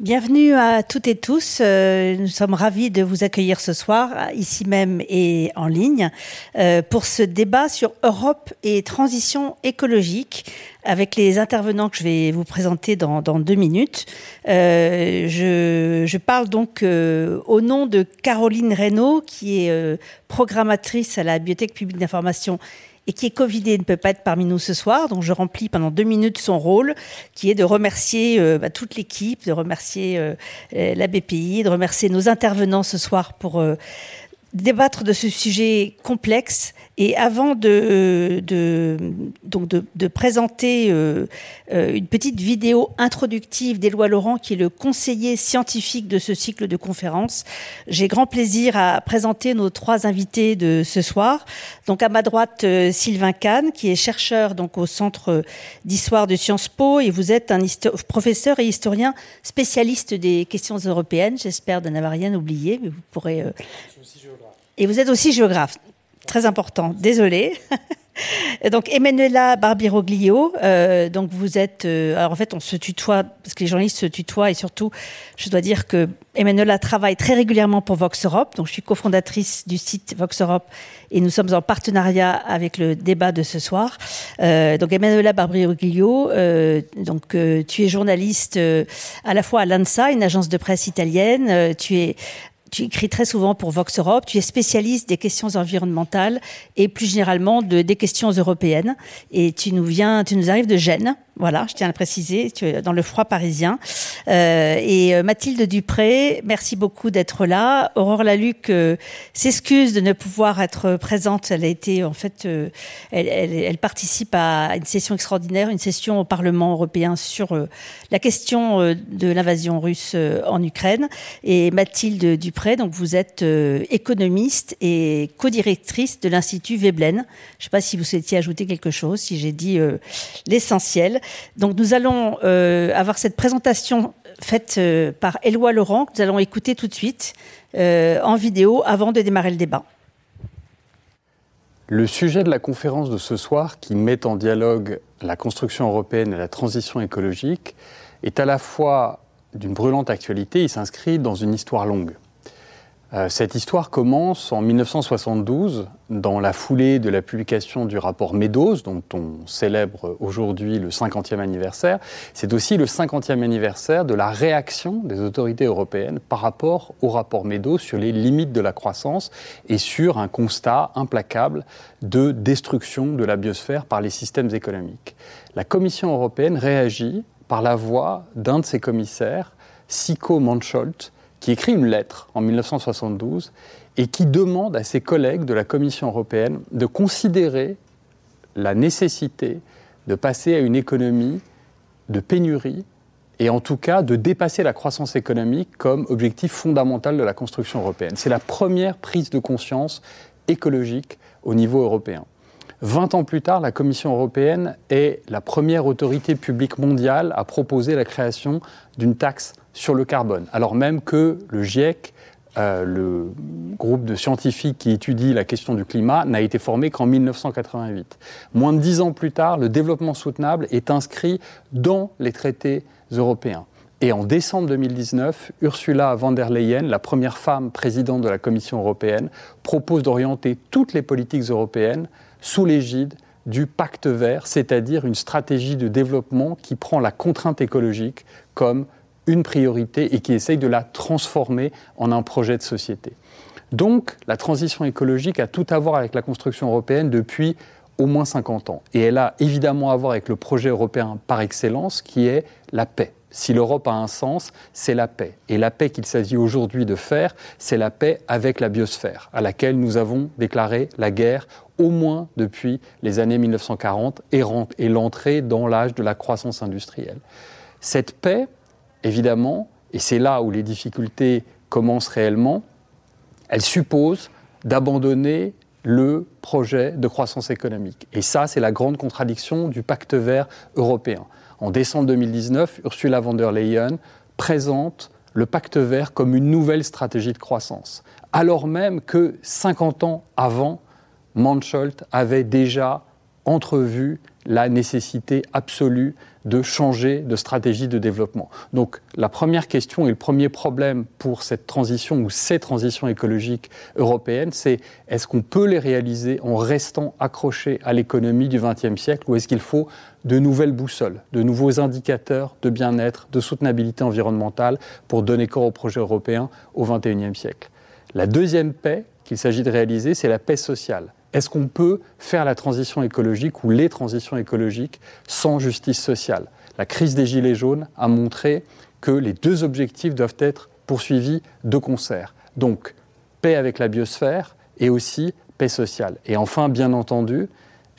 Bienvenue à toutes et tous. Euh, nous sommes ravis de vous accueillir ce soir, ici même et en ligne, euh, pour ce débat sur Europe et transition écologique avec les intervenants que je vais vous présenter dans, deux minutes. Euh, je, je, parle donc au nom de Caroline Reynaud, qui est programmatrice à la Bibliothèque publique d'information et qui est Covidé ne peut pas être parmi nous ce soir. Donc je remplis pendant deux minutes son rôle, qui est de remercier euh, bah, toute l'équipe, de remercier euh, euh, la BPI, de remercier nos intervenants ce soir pour débattre de ce sujet complexe et avant de, de donc de, de présenter euh, euh, une petite vidéo introductive d'Éloi Laurent, qui est le conseiller scientifique de ce cycle de conférences, j'ai grand plaisir à présenter nos trois invités de ce soir. Donc à ma droite, euh, Sylvain Kahn, qui est chercheur donc au Centre d'histoire de Sciences Po, et vous êtes un professeur et historien spécialiste des questions européennes. J'espère de n'avoir rien oublié, mais vous pourrez. Et vous êtes aussi géographe très important. Désolée. donc Emmanuela Barbiroglio, euh, donc vous êtes, euh, alors en fait on se tutoie parce que les journalistes se tutoient et surtout je dois dire que Emmanuela travaille très régulièrement pour Vox Europe, donc je suis cofondatrice du site Vox Europe et nous sommes en partenariat avec le débat de ce soir. Euh, donc Emmanuela Barbiroglio, euh, donc euh, tu es journaliste euh, à la fois à l'ANSA, une agence de presse italienne, tu es tu écris très souvent pour Vox Europe, tu es spécialiste des questions environnementales et plus généralement de, des questions européennes. Et tu nous viens, tu nous arrives de Gênes, voilà, je tiens à le préciser, tu es dans le froid parisien. Euh, et euh, Mathilde Dupré, merci beaucoup d'être là. Aurore Laluc euh, s'excuse de ne pouvoir être présente. Elle a été, en fait, euh, elle, elle, elle, participe à une session extraordinaire, une session au Parlement européen sur la question de l'invasion russe en Ukraine. Et Mathilde Dupré, donc vous êtes économiste et co-directrice de l'Institut Veblen. Je ne sais pas si vous souhaitiez ajouter quelque chose, si j'ai dit l'essentiel. Donc nous allons euh, avoir cette présentation faite euh, par Éloi Laurent, que nous allons écouter tout de suite euh, en vidéo avant de démarrer le débat. Le sujet de la conférence de ce soir, qui met en dialogue la construction européenne et la transition écologique, est à la fois d'une brûlante actualité, il s'inscrit dans une histoire longue. Euh, cette histoire commence en 1972, dans la foulée de la publication du rapport Meadows, dont on célèbre aujourd'hui le 50e anniversaire. C'est aussi le 50e anniversaire de la réaction des autorités européennes par rapport au rapport Meadows sur les limites de la croissance et sur un constat implacable de destruction de la biosphère par les systèmes économiques. La Commission européenne réagit par la voix d'un de ses commissaires, Siko Mansholt, qui écrit une lettre en 1972 et qui demande à ses collègues de la Commission européenne de considérer la nécessité de passer à une économie de pénurie et en tout cas de dépasser la croissance économique comme objectif fondamental de la construction européenne. C'est la première prise de conscience écologique au niveau européen. Vingt ans plus tard, la Commission européenne est la première autorité publique mondiale à proposer la création d'une taxe sur le carbone, alors même que le GIEC, euh, le groupe de scientifiques qui étudie la question du climat, n'a été formé qu'en 1988. Moins de dix ans plus tard, le développement soutenable est inscrit dans les traités européens. Et en décembre 2019, Ursula von der Leyen, la première femme présidente de la Commission européenne, propose d'orienter toutes les politiques européennes sous l'égide du pacte vert, c'est-à-dire une stratégie de développement qui prend la contrainte écologique comme une priorité et qui essaye de la transformer en un projet de société. Donc, la transition écologique a tout à voir avec la construction européenne depuis au moins 50 ans. Et elle a évidemment à voir avec le projet européen par excellence qui est la paix. Si l'Europe a un sens, c'est la paix. Et la paix qu'il s'agit aujourd'hui de faire, c'est la paix avec la biosphère, à laquelle nous avons déclaré la guerre au moins depuis les années 1940 et l'entrée dans l'âge de la croissance industrielle. Cette paix, évidemment, et c'est là où les difficultés commencent réellement, elle suppose d'abandonner le projet de croissance économique. Et ça, c'est la grande contradiction du pacte vert européen. En décembre 2019, Ursula von der Leyen présente le pacte vert comme une nouvelle stratégie de croissance, alors même que 50 ans avant, Mansholt avait déjà entrevu la nécessité absolue de changer de stratégie de développement. Donc la première question et le premier problème pour cette transition ou ces transitions écologiques européennes, c'est est-ce qu'on peut les réaliser en restant accroché à l'économie du XXe siècle ou est-ce qu'il faut de nouvelles boussoles, de nouveaux indicateurs de bien-être, de soutenabilité environnementale pour donner corps au projet européen au XXIe siècle? La deuxième paix qu'il s'agit de réaliser, c'est la paix sociale. Est-ce qu'on peut faire la transition écologique ou les transitions écologiques sans justice sociale? La crise des Gilets jaunes a montré que les deux objectifs doivent être poursuivis de concert. Donc, paix avec la biosphère et aussi paix sociale. Et enfin, bien entendu,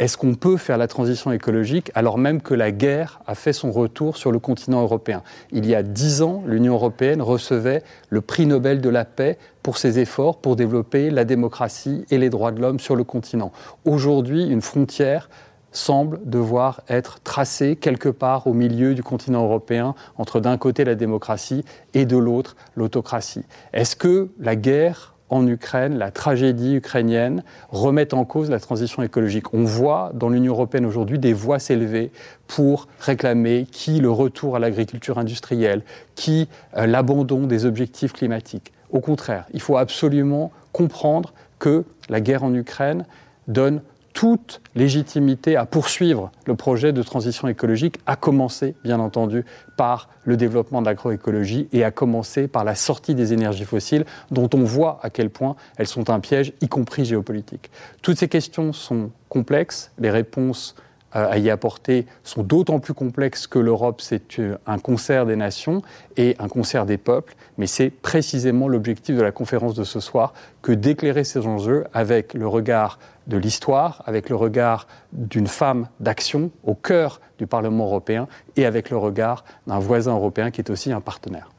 est-ce qu'on peut faire la transition écologique alors même que la guerre a fait son retour sur le continent européen? Il y a dix ans, l'Union européenne recevait le prix Nobel de la paix pour ses efforts pour développer la démocratie et les droits de l'homme sur le continent. Aujourd'hui, une frontière semble devoir être tracée quelque part au milieu du continent européen, entre d'un côté la démocratie et de l'autre l'autocratie. Est-ce que la guerre en Ukraine, la tragédie ukrainienne remet en cause la transition écologique? On voit dans l'Union européenne aujourd'hui des voix s'élever pour réclamer qui le retour à l'agriculture industrielle, qui euh, l'abandon des objectifs climatiques. Au contraire, il faut absolument comprendre que la guerre en Ukraine donne toute légitimité à poursuivre le projet de transition écologique, à commencer, bien entendu, par le développement de l'agroécologie et à commencer par la sortie des énergies fossiles, dont on voit à quel point elles sont un piège, y compris géopolitique. Toutes ces questions sont complexes, les réponses à y apporter sont d'autant plus complexes que l'Europe, c'est euh, un concert des nations et un concert des peuples, mais c'est précisément l'objectif de la conférence de ce soir que d'éclairer ces enjeux avec le regard de l'histoire, avec le regard d'une femme d'action au cœur du Parlement européen et avec le regard d'un voisin européen qui est aussi un partenaire.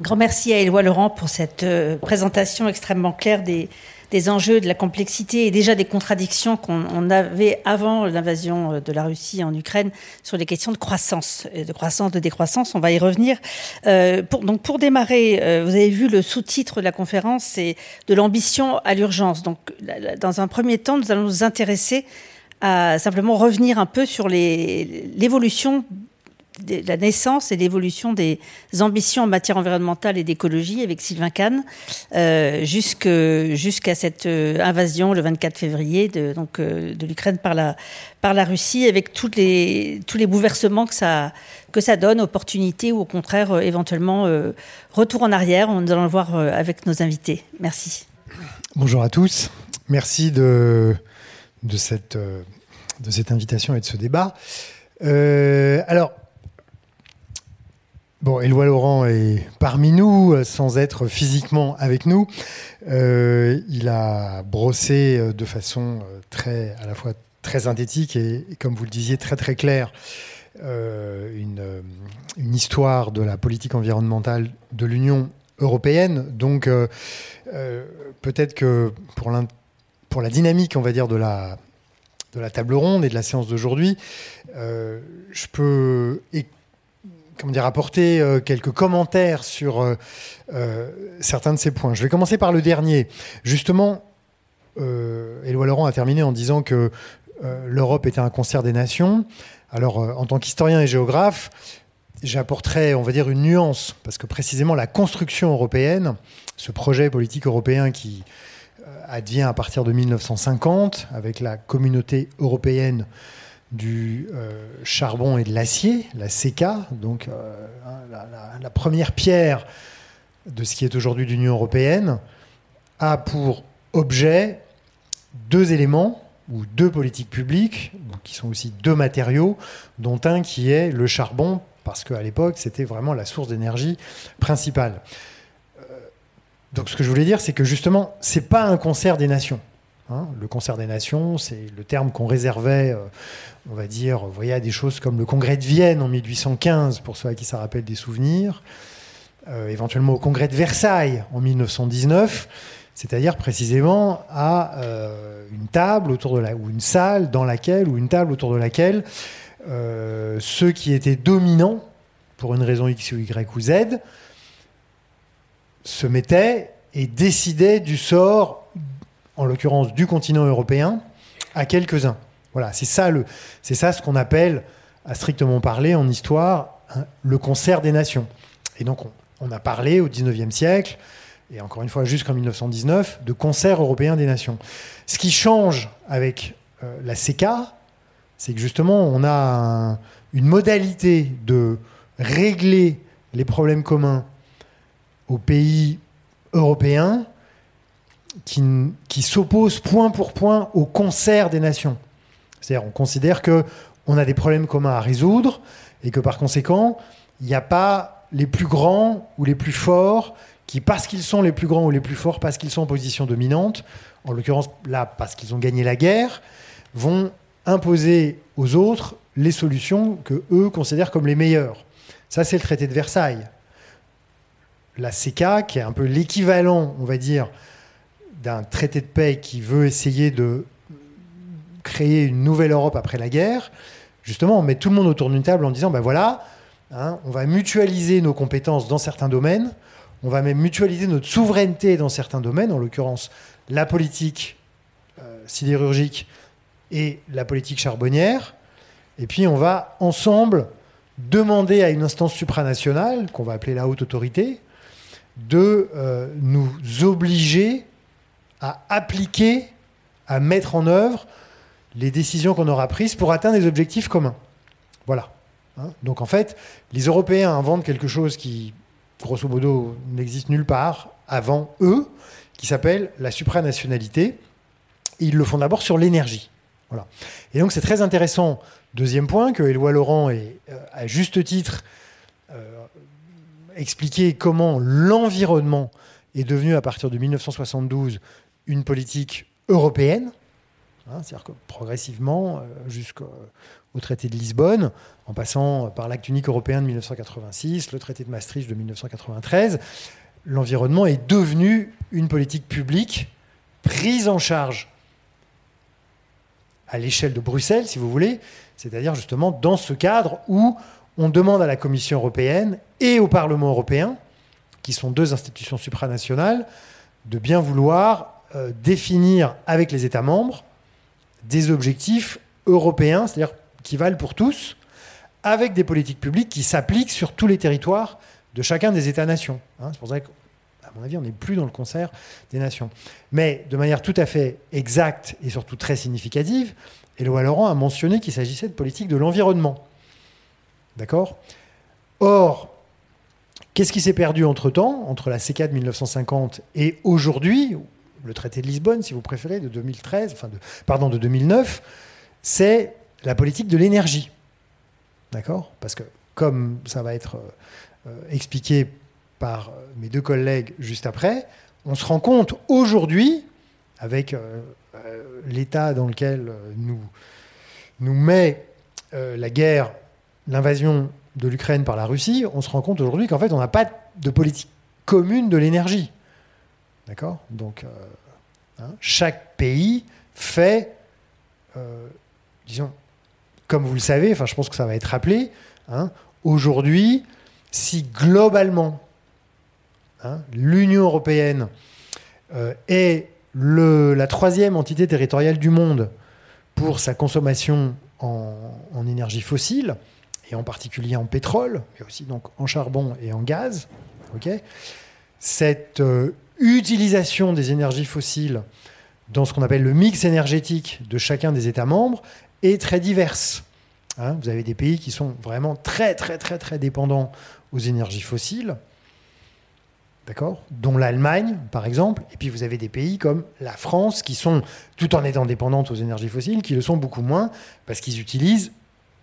Grand merci à Éloi Laurent pour cette euh, présentation extrêmement claire des, des enjeux, de la complexité et déjà des contradictions qu'on avait avant l'invasion de la Russie en Ukraine sur les questions de croissance, de croissance, de décroissance. On va y revenir. Euh, pour, donc pour démarrer, euh, vous avez vu le sous-titre de la conférence, c'est de l'ambition à l'urgence. Donc dans un premier temps, nous allons nous intéresser à simplement revenir un peu sur l'évolution la naissance et l'évolution des ambitions en matière environnementale et d'écologie avec Sylvain Kahn euh, jusqu'à cette euh, invasion le 24 février euh, de l'Ukraine par la, Russie avec tous les bouleversements que ça, donne, opportunités ou au contraire éventuellement retour en arrière. On allons le voir avec nos invités. Merci. Bonjour à tous. Merci de, cette, de cette invitation et de ce débat. alors, Bon, Éloi Laurent est parmi nous, euh, sans être physiquement avec nous. Euh, il a brossé euh, de façon très, à la fois très synthétique et, comme vous le disiez, très très claire une, histoire de la politique environnementale de l'Union européenne. Donc, peut-être que pour, la dynamique, on va dire, de la, de la table ronde et de la séance d'aujourd'hui, je peux comment dire, apporter euh, quelques commentaires sur euh, euh, certains de ces points. Je vais commencer par le dernier. Justement, Éloi Laurent a terminé en disant que l'Europe était un concert des nations. Alors, en tant qu'historien et géographe, j'apporterai, on va dire, une nuance, parce que précisément la construction européenne, ce projet politique européen qui advient à partir de 1950, avec la communauté européenne du euh, charbon et de l'acier, la CK, donc euh, hein, la, première pierre de ce qui est aujourd'hui l'Union européenne, a pour objet deux éléments ou deux politiques publiques, qui sont aussi deux matériaux, dont un qui est le charbon, parce qu'à l'époque, c'était vraiment la source d'énergie principale. Euh, donc ce que je voulais dire, c'est que justement, c'est pas un concert des nations. Hein. le concert des nations, c'est le terme qu'on réservait on va dire, voyez, à des choses comme le congrès de Vienne en 1815, pour ceux à qui ça rappelle des souvenirs, euh, éventuellement au congrès de Versailles en 1919, c'est-à-dire précisément à euh, une table autour de la, ou une salle dans laquelle, ou une table autour de laquelle euh, ceux qui étaient dominants, pour une raison X ou Y ou Z, se mettaient et décidaient du sort, en l'occurrence du continent européen, à quelques-uns Voilà, c'est ça, le, c'est ça ce qu'on appelle, à strictement parler en histoire, hein, le concert des nations. Et donc, on, a parlé au 19e siècle, et encore une fois jusqu'en 1919, de concert européen des nations. Ce qui change avec euh, la CECA, c'est que justement, on a une modalité de régler les problèmes communs aux pays européens qui, qui s'oppose point pour point au concert des nations. C'est-à-dire, on considère que on a des problèmes communs à résoudre et que par conséquent, il n'y a pas les plus grands ou les plus forts qui, parce qu'ils sont les plus grands ou les plus forts, parce qu'ils sont en position dominante, en l'occurrence là parce qu'ils ont gagné la guerre, vont imposer aux autres les solutions que eux considèrent comme les meilleures. Ça, c'est le traité de Versailles. La CECA, qui est un peu l'équivalent, on va dire, d'un traité de paix qui veut essayer de créer une nouvelle Europe après la guerre, justement, on met tout le monde autour d'une table en disant, ben voilà, hein, on va mutualiser nos compétences dans certains domaines, on va même mutualiser notre souveraineté dans certains domaines, en l'occurrence la politique euh, sidérurgique et la politique charbonnière, et puis on va ensemble demander à une instance supranationale, qu'on va appeler la haute autorité, de euh, nous obliger à appliquer, à mettre en œuvre les décisions qu'on aura prises pour atteindre des objectifs communs. Voilà. Hein. Donc en fait, les Européens inventent quelque chose qui, grosso modo, n'existe nulle part avant eux, qui s'appelle la supranationalité. ils le font d'abord sur l'énergie. Voilà. Et donc c'est très intéressant, deuxième point, que Éloi Laurent est euh, à juste titre euh, expliqué comment l'environnement est devenu à partir de 1972 une politique européenne, hein, c'est-à-dire que progressivement, euh, jusqu'au traité de Lisbonne, en passant par l'acte unique européen de 1986, le traité de Maastricht de 1993, l'environnement est devenu une politique publique prise en charge à l'échelle de Bruxelles, si vous voulez, c'est-à-dire justement dans ce cadre où on demande à la Commission européenne et au Parlement européen, qui sont deux institutions supranationales, de bien vouloir euh, définir avec les États membres des objectifs européens, c'est-à-dire qui valent pour tous, avec des politiques publiques qui s'appliquent sur tous les territoires de chacun des États-nations. Hein. c'est pour ça qu'à mon avis, on n'est plus dans le concert des nations. Mais de manière tout à fait exacte et surtout très significative, Éloi Laurent a mentionné qu'il s'agissait de politique de l'environnement. D'accord? Or, qu'est-ce qui s'est perdu entre-temps, entre la CK de 1950 et aujourd'hui, le traité de Lisbonne, si vous préférez, de 2013, enfin de, pardon, de 2009, c'est la politique de l'énergie. D'accord? Parce que, comme ça va être euh, euh, expliqué par euh, mes deux collègues juste après, on se rend compte aujourd'hui, avec l'état dans lequel nous, nous met la guerre, l'invasion de l'Ukraine par la Russie, on se rend compte aujourd'hui qu'en fait, on n'a pas de politique commune de l'énergie. D'accord? Donc, euh, hein, chaque pays fait, euh, disons, comme vous le savez, enfin, je pense que ça va être rappelé, hein, aujourd'hui, si globalement, hein, l'Union européenne euh, est le, la troisième entité territoriale du monde pour sa consommation en, énergie fossile, et en particulier en pétrole, mais aussi donc en charbon et en gaz, cette utilisation des énergies fossiles dans ce qu'on appelle le mix énergétique de chacun des États membres est très diverse. Hein, vous avez des pays qui sont vraiment très très très très dépendants aux énergies fossiles, d'accord, dont l'Allemagne par exemple, et puis vous avez des pays comme la France qui sont, tout en étant dépendantes aux énergies fossiles, qui le sont beaucoup moins parce qu'ils utilisent,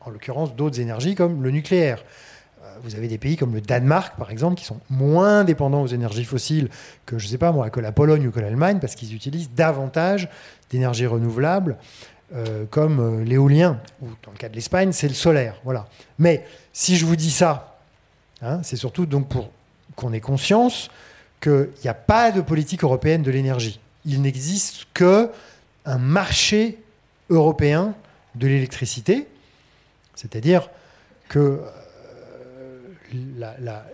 en l'occurrence, d'autres énergies comme le nucléaire vous avez des pays comme le Danemark, par exemple, qui sont moins dépendants aux énergies fossiles que, je sais pas moi, que la Pologne ou que l'Allemagne, parce qu'ils utilisent davantage d'énergies renouvelables, euh, comme euh, l'éolien, ou dans le cas de l'Espagne, c'est le solaire. Voilà. Mais si je vous dis ça, hein, c'est surtout donc pour qu'on ait conscience qu'il n'y a pas de politique européenne de l'énergie. Il n'existe que un marché européen de l'électricité, c'est-à-dire que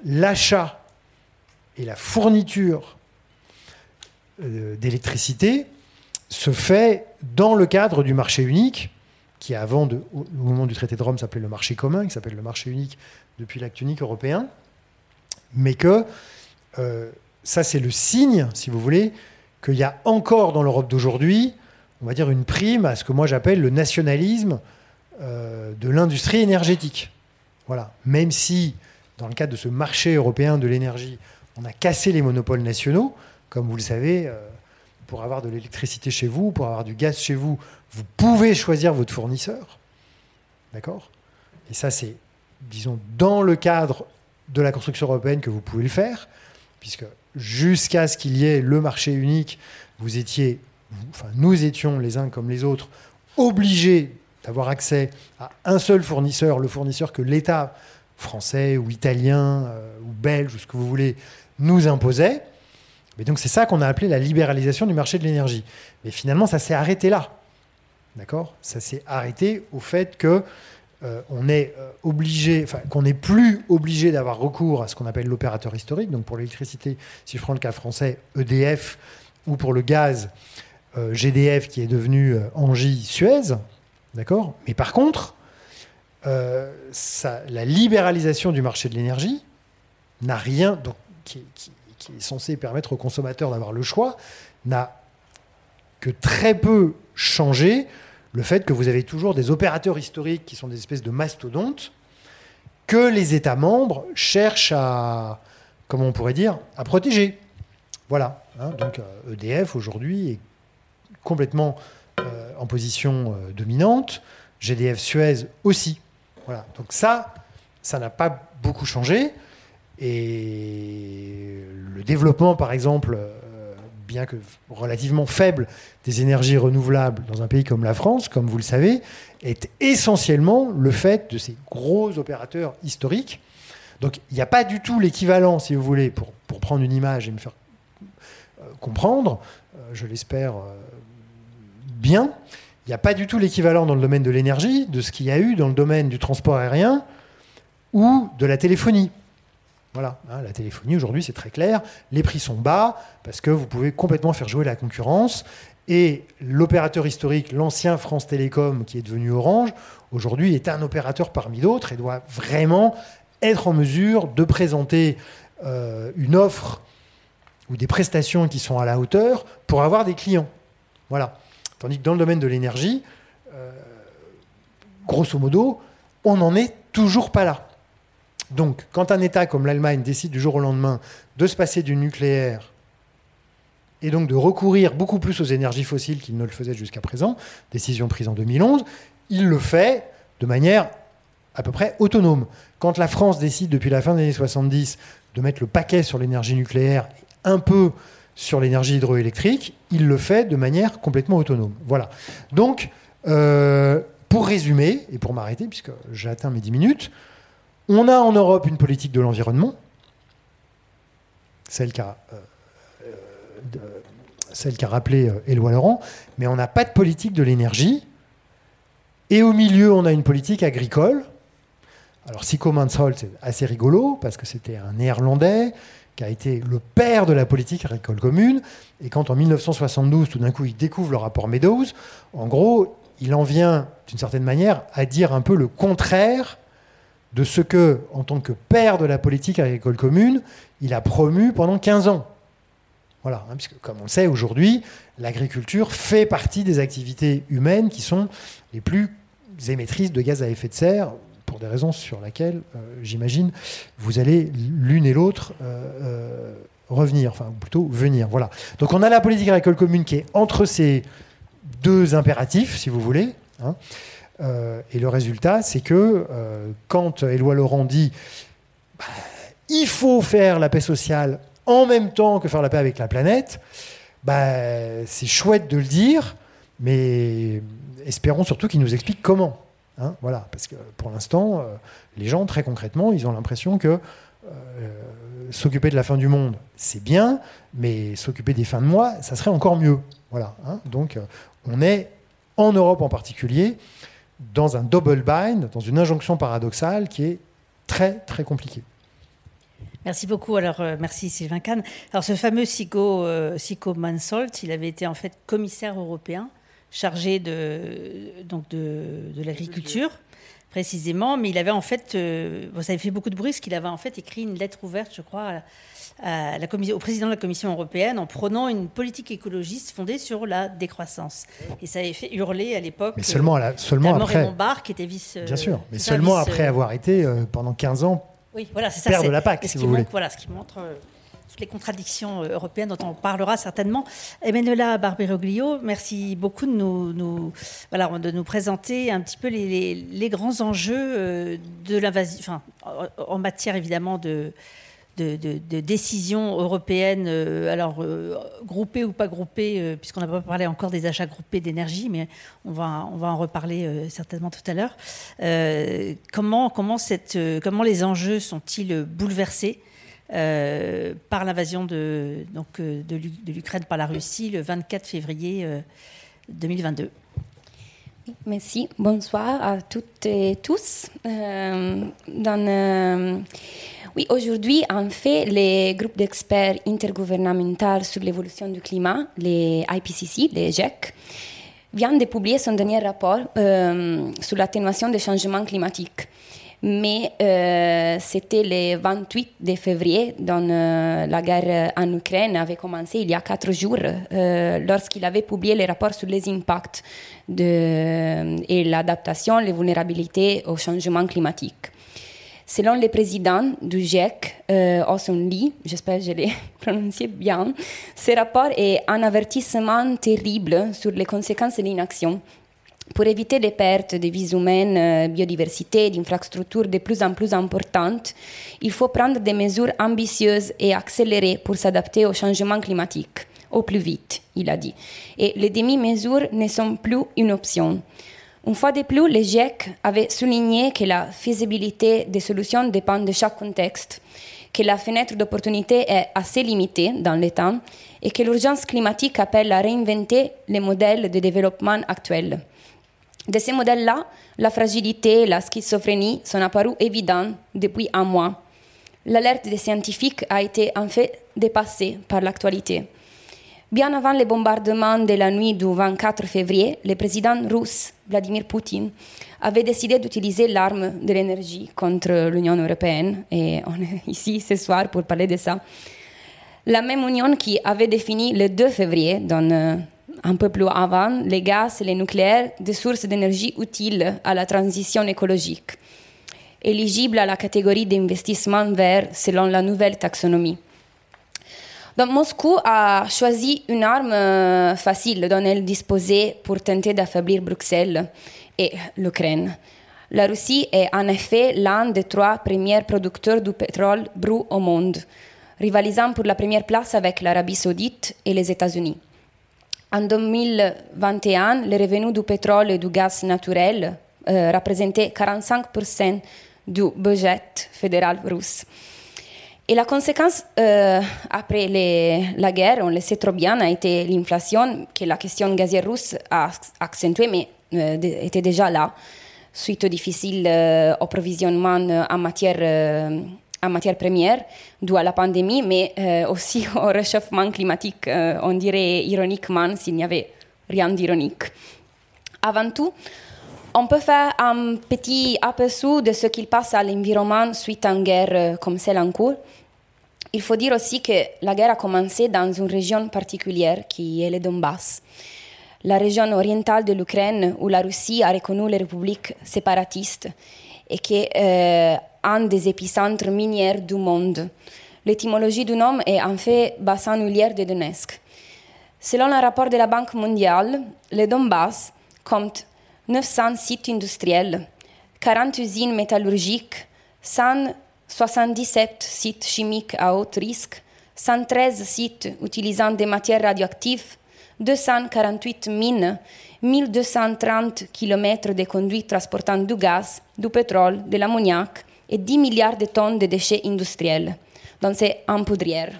l'achat et la fourniture euh, d'électricité se fait dans le cadre du marché unique qui avant, au, moment du traité de Rome, s'appelait le marché commun, qui s'appelle le marché unique depuis l'acte unique européen, mais que euh, ça, c'est le signe, si vous voulez, qu'il y a encore dans l'Europe d'aujourd'hui, on va dire, une prime à ce que moi j'appelle le nationalisme euh, de l'industrie énergétique. Voilà. Même si, dans le cadre de ce marché européen de l'énergie, on a cassé les monopoles nationaux, comme vous le savez, euh, pour avoir de l'électricité chez vous, pour avoir du gaz chez vous, vous pouvez choisir votre fournisseur. D'accord? Et ça, c'est, disons, dans le cadre de la construction européenne que vous pouvez le faire, puisque jusqu'à ce qu'il y ait le marché unique, vous étiez, enfin, nous étions les uns comme les autres, obligés d'avoir accès à un seul fournisseur, le fournisseur que l'État français ou italien euh, ou belge ou ce que vous voulez nous imposait. Mais donc c'est ça qu'on a appelé la libéralisation du marché de l'énergie. Mais finalement, ça s'est arrêté là. D'accord? Ça s'est arrêté au fait que euh, on est euh, obligé, enfin qu'on n'est plus obligé d'avoir recours à ce qu'on appelle l'opérateur historique. Donc pour l'électricité, si je prends le cas français, EDF, ou pour le gaz, euh, GDF qui est devenu Engie Suez. D'accord? Mais par contre, ça, la libéralisation du marché de l'énergie n'a rien, donc, qui, est censé permettre aux consommateurs d'avoir le choix, n'a que très peu changé le fait que vous avez toujours des opérateurs historiques qui sont des espèces de mastodontes que les États membres cherchent à, comment on pourrait dire, à protéger. Voilà. Hein. donc EDF euh, e aujourd'hui est complètement euh, en position euh, dominante. GDF Suez aussi. Voilà. Donc ça, ça n'a pas beaucoup changé. Et le développement, par exemple, bien que relativement faible, des énergies renouvelables dans un pays comme la France, comme vous le savez, est essentiellement le fait de ces gros opérateurs historiques. Donc il n'y a pas du tout l'équivalent, si vous voulez, pour, pour, prendre une image et me faire euh, comprendre, euh, je l'espère euh, bien, il n'y a pas du tout l'équivalent dans le domaine de l'énergie de ce qu'il y a eu dans le domaine du transport aérien ou de la téléphonie. Voilà, hein, la téléphonie aujourd'hui c'est très clair, les prix sont bas parce que vous pouvez complètement faire jouer la concurrence et l'opérateur historique, l'ancien France Télécom qui est devenu Orange, aujourd'hui est un opérateur parmi d'autres et doit vraiment être en mesure de présenter euh, une offre ou des prestations qui sont à la hauteur pour avoir des clients. Voilà. Tandis que dans le domaine de l'énergie, euh, grosso modo, on n'en est toujours pas là. Donc, quand un État comme l'Allemagne décide du jour au lendemain de se passer du nucléaire et donc de recourir beaucoup plus aux énergies fossiles qu'il ne le faisait jusqu'à présent, décision prise en 2011, il le fait de manière à peu près autonome. Quand la France décide depuis la fin des années 70 de mettre le paquet sur l'énergie nucléaire un peu sur l'énergie hydroélectrique, il le fait de manière complètement autonome. Voilà. Donc, euh, pour résumer, et pour m'arrêter, puisque j'ai atteint mes 10 minutes, on a en Europe une politique de l'environnement, celle qu'a euh, euh, rappelé euh, Éloi Laurent, mais on n'a pas de politique de l'énergie. Et au milieu, on a une politique agricole. Alors, Sico Mansholt, c'est assez rigolo, parce que c'était un néerlandais qui a été le père de la politique agricole commune. Et quand en 1972, tout d'un coup, il découvre le rapport Meadows, en gros, il en vient, d'une certaine manière, à dire un peu le contraire de ce que, en tant que père de la politique agricole commune, il a promu pendant 15 ans. Voilà, hein, puisque comme on le sait aujourd'hui, l'agriculture fait partie des activités humaines qui sont les plus émettrices de gaz à effet de serre, des raisons sur lesquelles, euh, j'imagine, vous allez l'une et l'autre euh, euh, revenir, enfin plutôt venir. Voilà. Donc on a la politique agricole commune qui est entre ces deux impératifs, si vous voulez. Hein. Et le résultat, c'est que quand Éloi Laurent dit bah, il faut faire la paix sociale en même temps que faire la paix avec la planète, bah, c'est chouette de le dire, mais espérons surtout qu'il nous explique comment. Hein, voilà, parce que pour l'instant, euh, les gens, très concrètement, ils ont l'impression que s'occuper de la fin du monde, c'est bien, mais s'occuper des fins de mois, ça serait encore mieux. Voilà. Hein. donc, on est en Europe en particulier dans un double bind, dans une injonction paradoxale qui est très très compliquée. Merci beaucoup. Alors, euh, merci Sylvain Kahn. Alors, ce fameux Sico, euh, Mansolt, il avait été en fait commissaire européen chargé de, donc de, de l'agriculture précisément, mais il avait en fait, euh, ça avait fait beaucoup de bruit, parce qu'il avait en fait écrit une lettre ouverte, je crois, à la commission, au président de la Commission européenne en prônant une politique écologiste fondée sur la décroissance. Et ça avait fait hurler à l'époque. Mais seulement, à la, seulement après. Qui était vice. Bien sûr, mais seulement après avoir été pendant 15 ans oui, voilà, c'est ça, père de la PAC, si vous voulez. voilà, ce qui montre les contradictions euh, européennes dont on parlera certainement. Emanuela Barberoglio, merci beaucoup de nous, voilà, de nous présenter un petit peu les, grands enjeux euh, de l'invasion, en matière évidemment de, de, décisions européennes, euh, alors groupées ou pas groupées, puisqu'on n'a pas parlé encore des achats groupés d'énergie, mais on va, on va en reparler certainement tout à l'heure. comment, comment les enjeux sont-ils bouleversés? Euh, par l'invasion de, donc, euh, de, l'Ukraine par la Russie le 24 février 2022. Euh, merci. Bonsoir à toutes et tous. oui, aujourd'hui, en fait, les groupes d'experts intergouvernementaux sur l'évolution du climat, les IPCC, les GEC, viennent de publier son dernier rapport sur l'atténuation des changements climatiques mais euh, c'était le 28 de février, dans euh, la guerre en Ukraine avait commencé il y a quatre jours, euh, lorsqu'il avait publié les rapports sur les impacts et l'adaptation, les vulnérabilités au changement climatique. Selon le président du GIEC, euh, Lee, j'espère que je l'ai prononcé bien, ce rapport est un avertissement terrible sur les conséquences de l'inaction pour éviter les pertes de vies humaines, euh, biodiversité, d'infrastructures de plus en plus importantes, il faut prendre des mesures ambitieuses et accélérées pour s'adapter au changement climatique, au plus vite, il a dit. Et les demi-mesures ne sont plus une option. Une fois de plus, le GIEC avait souligné que la faisabilité des solutions dépend de chaque contexte, que la fenêtre d'opportunité est assez limitée dans le temps et que l'urgence climatique appelle à réinventer les modèles de développement actuels. De ces modèles-là, la fragilité et la schizophrénie sont apparues évidentes depuis un mois. L'alerte des scientifiques a été en fait dépassée par l'actualité. Bien avant les bombardements de la nuit du 24 février, le président russe Vladimir Poutine avait décidé d'utiliser l'arme de l'énergie contre l'Union européenne, et on est ici ce soir pour parler de ça. La même Union qui avait défini le 2 février dans euh, un peu plus avant, les gaz et les nucléaires des sources d'énergie utiles à la transition écologique, éligibles à la catégorie d'investissement vert selon la nouvelle taxonomie. Donc Moscou a choisi une arme euh, facile dont elle disposait pour tenter d'affaiblir Bruxelles et l'Ukraine. La Russie est en effet l'un des trois premiers producteurs de pétrole brut au monde, rivalisant pour la première place avec l'Arabie saoudite et les États-Unis. En 2021, les revenus du pétrole et du gaz naturel euh, représentaient 45% du budget fédéral russe. Et la conséquence euh, après la guerre, on le sait trop bien, a été l'inflation que la question gazière russe a accentuée, mais euh, était déjà là, suite au difficile euh, approvisionnement en matière en matière première dû à la pandémie, mais euh, aussi au réchauffement climatique. Euh, on dirait ironiquement s'il n'y avait rien d'ironique. Avant tout, on peut faire un petit aperçu de ce qu'il passe à l'environnement suite à une guerre euh, comme celle en cours. Il faut dire aussi que la guerre a commencé dans une région particulière qui est le Donbass, la région orientale de l'Ukraine où la Russie a reconnu les républiques séparatistes et qui est un des épicentres miniers du monde. L'étymologie du nom est en fait bassin nulière de Donetsk. Selon un rapport de la Banque mondiale, le Donbass compte 900 sites industriels, 40 usines métallurgiques, 177 sites chimiques à haut risque, 113 sites utilisant des matières radioactives, 248 mines 1230 km de conduits transportant du gaz, du pétrole, de l'ammoniac et 10 milliards de tonnes de déchets industriels dans ces empoudrières.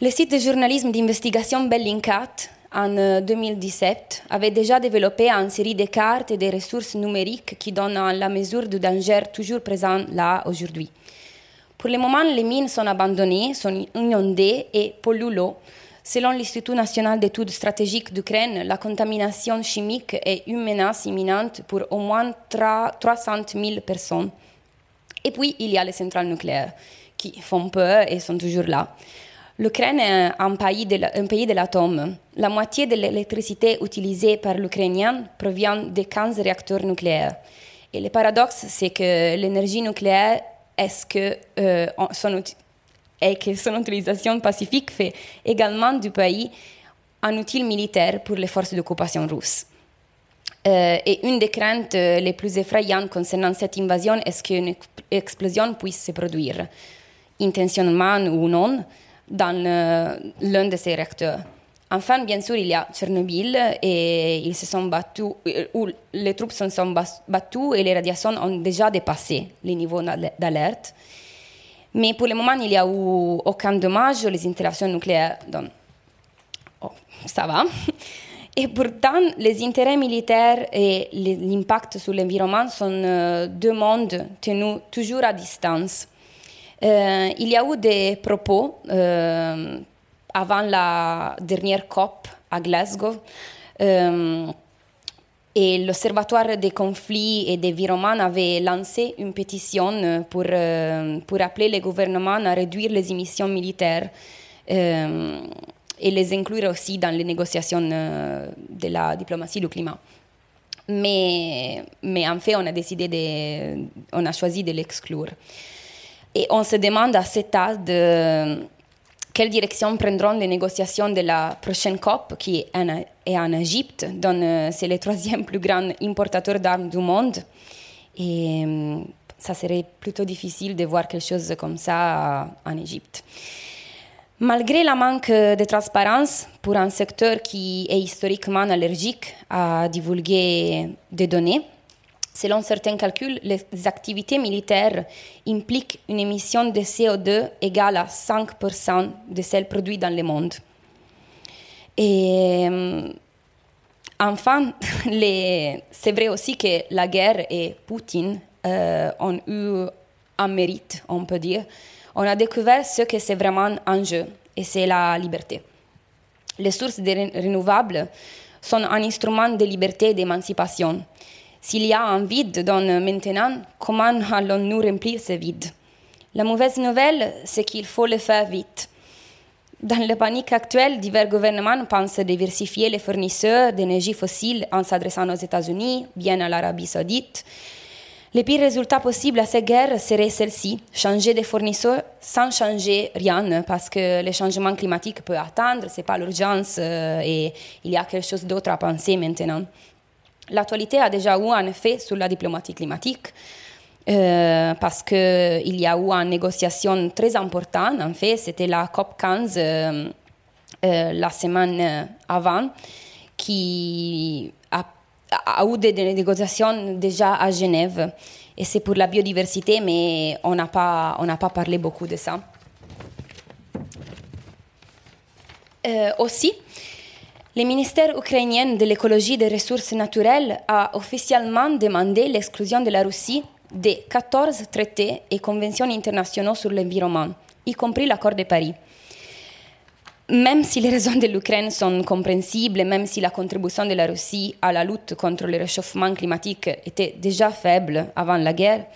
Le site de journalisme d'investigation Bellingcat, en 2017, avait déjà développé une série de cartes et de ressources numériques qui donnent la mesure du danger toujours présent là aujourd'hui. Pour le moment, les mines sont abandonnées, sont inondées et polluent l'eau, Selon l'Institut national d'études stratégiques d'Ukraine, la contamination chimique est une menace imminente pour au moins 300 000 personnes. Et puis, il y a les centrales nucléaires qui font peur et sont toujours là. L'Ukraine est un pays de l'atome. La moitié de l'électricité utilisée par l'Ukrainien provient de 15 réacteurs nucléaires. Et le paradoxe, c'est que l'énergie nucléaire est que, euh, son, et que son utilisation pacifique fait également du pays un outil militaire pour les forces d'occupation russes. Euh, et une des craintes les plus effrayantes concernant cette invasion est qu'une explosion puisse se produire, intentionnellement ou non, dans l'un de ces réacteurs. Enfin, bien sûr, il y a Tchernobyl et ils sont battus, euh, où les troupes se sont battues et les radiations ont déjà dépassé les niveaux d'alerte. Mais pour le moment, il n'y a eu aucun dommage aux installations nucléaires. Donc, oh, ça va. Et pourtant, les intérêts militaires et l'impact sur l'environnement sont euh, deux mondes tenus toujours à distance. Euh, il y a eu des propos euh, avant la dernière COP à Glasgow. Euh, et l'Observatoire des conflits et des vironnements avait lancé une pétition pour, pour appeler les gouvernements à réduire les émissions militaires et les inclure aussi dans les négociations de la diplomatie du climat. Mais, mais en fait, on a décidé de, on a choisi de l'exclure. Et on se demande à cet stade de quelle direction prendront les négociations de la prochaine COP qui est en, Égypte, dont euh, c'est le troisième plus grand importateur d'armes du monde. Et euh, ça serait plutôt difficile de voir quelque chose comme ça en Égypte. Malgré la manque de transparence pour un secteur qui est historiquement allergique à divulguer des données, Selon certains calculs, les activités militaires impliquent une émission de CO2 égale à 5% de celles produites dans le monde. Euh, enfin, c'est vrai aussi que la guerre et Poutine euh, ont eu un mérite, on peut dire. On a découvert ce que c'est vraiment un jeu, et c'est la liberté. Les sources renouvelables sont un instrument de liberté et d'émancipation. S'il y a un vide dans maintenant, comment allons-nous remplir ce vide? La mauvaise nouvelle, c'est qu'il faut le faire vite. Dans la panique actuelle, divers gouvernements pensent diversifier les fournisseurs d'énergie fossile en s'adressant aux États-Unis, bien à l'Arabie saoudite. Le pire résultat possible à cette guerre serait celle-ci, changer de fournisseur sans changer rien, parce que le changement climatique peut attendre, ce n'est pas l'urgence euh, et il y a quelque chose d'autre à penser maintenant. L'actualité a déjà eu un effet sur la diplomatie climatique. Euh, parce qu'il y a eu une négociation très importante. En fait, c'était la COP 15 euh, euh, la semaine avant qui a, eu des, négociations déjà à Genève. Et c'est pour la biodiversité, mais on n'a pas, pas parlé beaucoup de ça. aussi, le ministère ukrainien de l'écologie des ressources naturelles a officiellement demandé l'exclusion de la Russie des 14 traités et conventions internationaux sur l'environnement, y compris l'accord de Paris. Même si les raisons de l'Ukraine sont compréhensibles, même si la contribution de la Russie à la lutte contre le réchauffement climatique était déjà faible avant la guerre,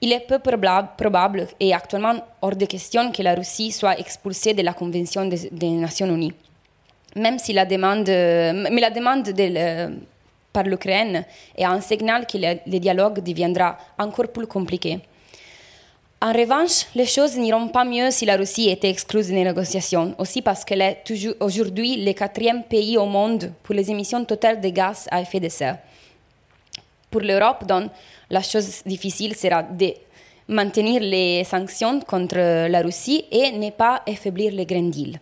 il est peu probable et actuellement hors de question que la Russie soit expulsée de la Convention des Nations Unies même si la demande, demande de, par l'Ukraine est un signal que le, le, dialogue deviendra encore plus compliqué. En revanche, les choses n'iront pas mieux si la Russie était exclue des négociations, aussi parce qu'elle est aujourd'hui le quatrième pays au monde pour les émissions totales de gaz à effet de serre. Pour l'Europe, donc, la chose difficile sera de maintenir les sanctions contre la Russie et ne pas affaiblir le Green Deal.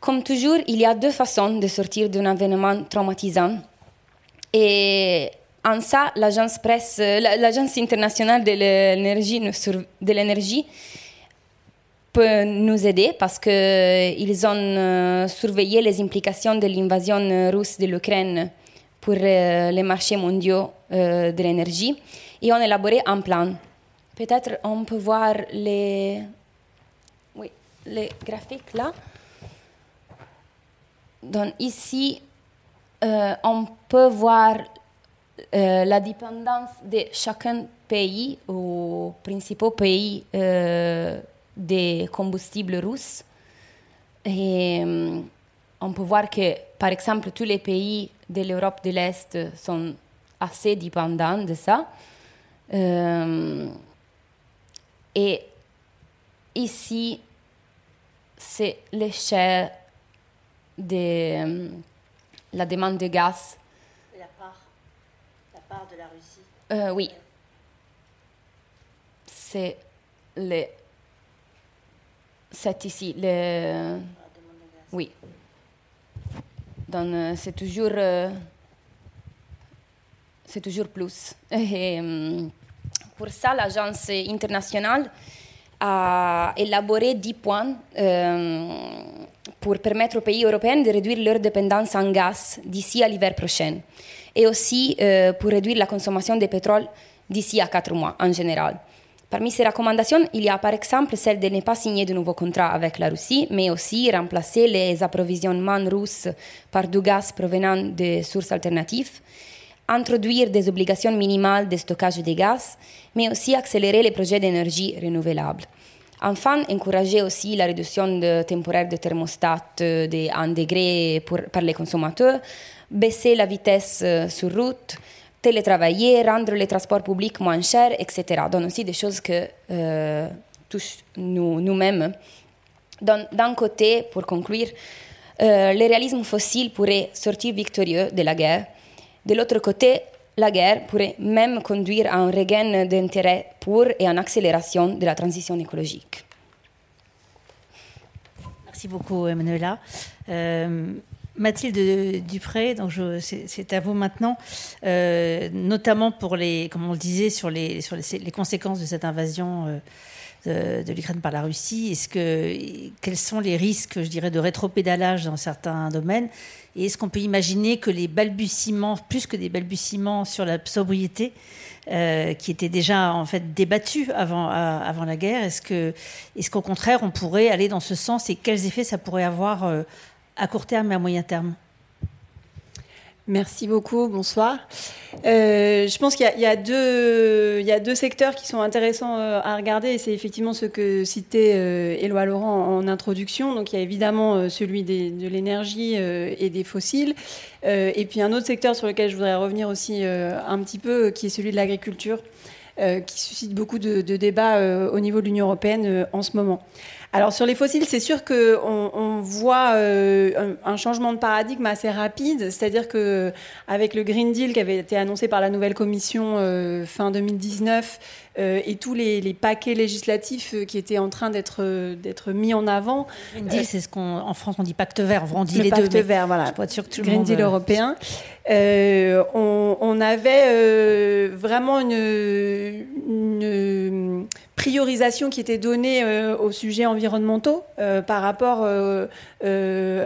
Comme toujours, il y a deux façons de sortir d'un événement traumatisant. Et en ça, l'agence l'agence internationale de l'énergie, peut nous aider parce qu'ils ont euh, surveillé les implications de l'invasion russe de l'Ukraine pour euh, les marchés mondiaux euh, de l'énergie et ont élaboré un plan. Peut-être on peut voir les graphiques là. Donc ici, on peut voir la dépendance de chacun pays aux principaux pays des combustibles russes. Et on peut voir que, par exemple, tous les pays de l'Europe de l'Est sont assez dépendants de ça. Euh, et ici, c'est l'échelle de euh, la demande de gaz. La part, la part de la Russie. Euh, oui. C'est le. C'est ici. Le, oui. Donc, euh, c'est toujours, euh, c'est toujours plus. Et, pour ça, l'Agence internationale a élaboré 10 points pour permettre aux pays européens de réduire leur dépendance en gaz d'ici à l'hiver prochain et aussi pour réduire la consommation de pétrole d'ici à 4 mois en général. Parmi ces recommandations, il y a par exemple celle de ne pas signer de nouveaux contrats avec la Russie, mais aussi remplacer les approvisionnements russes par du gaz provenant de sources alternatives, introduire des obligations minimales de stockage de gaz, mais aussi accélérer les projets d'énergie renouvelable. Enfin, encourager aussi la réduction de, temporaire de thermostat de 1 degré pour, par les consommateurs, baisser la vitesse euh, sur route, télétravailler, rendre les transports publics moins chers, etc. Donc aussi des choses que touchent nous, nous-mêmes. D'un côté, pour conclure, le réalisme fossile pourrait sortir victorieux de la guerre. De l'autre côté, la guerre pourrait même conduire à un regain d'intérêt pour et en accélération de la transition écologique. Merci beaucoup, Emmanuela. Euh, Mathilde Dupré, donc c'est à vous maintenant, euh, notamment pour les, comme on le disait, sur les, sur les, conséquences de cette invasion euh, de, l'Ukraine par la Russie. Est-ce que quels sont les risques, je dirais, de rétropédalage dans certains domaines? Et est-ce qu'on peut imaginer que les balbutiements, plus que des balbutiements sur la sobriété, euh, qui étaient déjà en fait débattus avant, avant la guerre, est-ce qu'au contraire on pourrait aller dans ce sens et quels effets ça pourrait avoir à court terme et à moyen terme? Merci beaucoup, bonsoir. Euh, je pense qu'il y, a deux secteurs qui sont intéressants euh, à regarder et c'est effectivement ce que citait euh, Éloi Laurent en introduction. Donc il y a évidemment celui de l'énergie et des fossiles et puis un autre secteur sur lequel je voudrais revenir aussi un petit peu qui est celui de l'agriculture qui suscite beaucoup de débats au niveau de l'Union européenne en ce moment. Alors sur les fossiles, c'est sûr qu'on on voit euh, un, changement de paradigme assez rapide, c'est-à-dire que avec le Green Deal qui avait été annoncé par la nouvelle Commission euh, fin 2019 euh, et tous les, paquets législatifs qui étaient en train d'être d'être mis en avant. Green Deal, c'est ce qu'on France on dit pacte vert, on dit le les pacte vert, voilà. Suis sûr que tout Green Deal européen. On, on, avait vraiment une, une priorisation qui était donnée euh, aux sujets environnementaux euh, par rapport euh,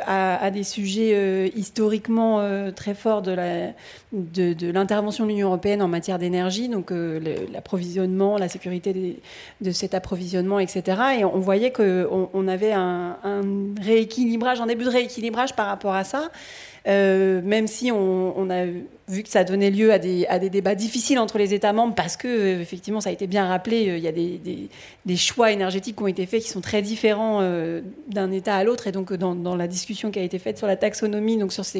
à, des sujets historiquement très forts de, l'intervention de l'Union européenne en matière d'énergie, donc l'approvisionnement, la sécurité de cet approvisionnement, etc. Et on, voyait qu'on on avait un rééquilibrage, un début de rééquilibrage par rapport à ça. Euh, même si on, a vu que ça donnait lieu à des, débats difficiles entre les États membres, parce que euh, effectivement, ça a été bien rappelé, euh, il y a des, choix énergétiques qui ont été faits qui sont très différents d'un État à l'autre, et donc dans, la discussion qui a été faite sur la taxonomie, donc sur ce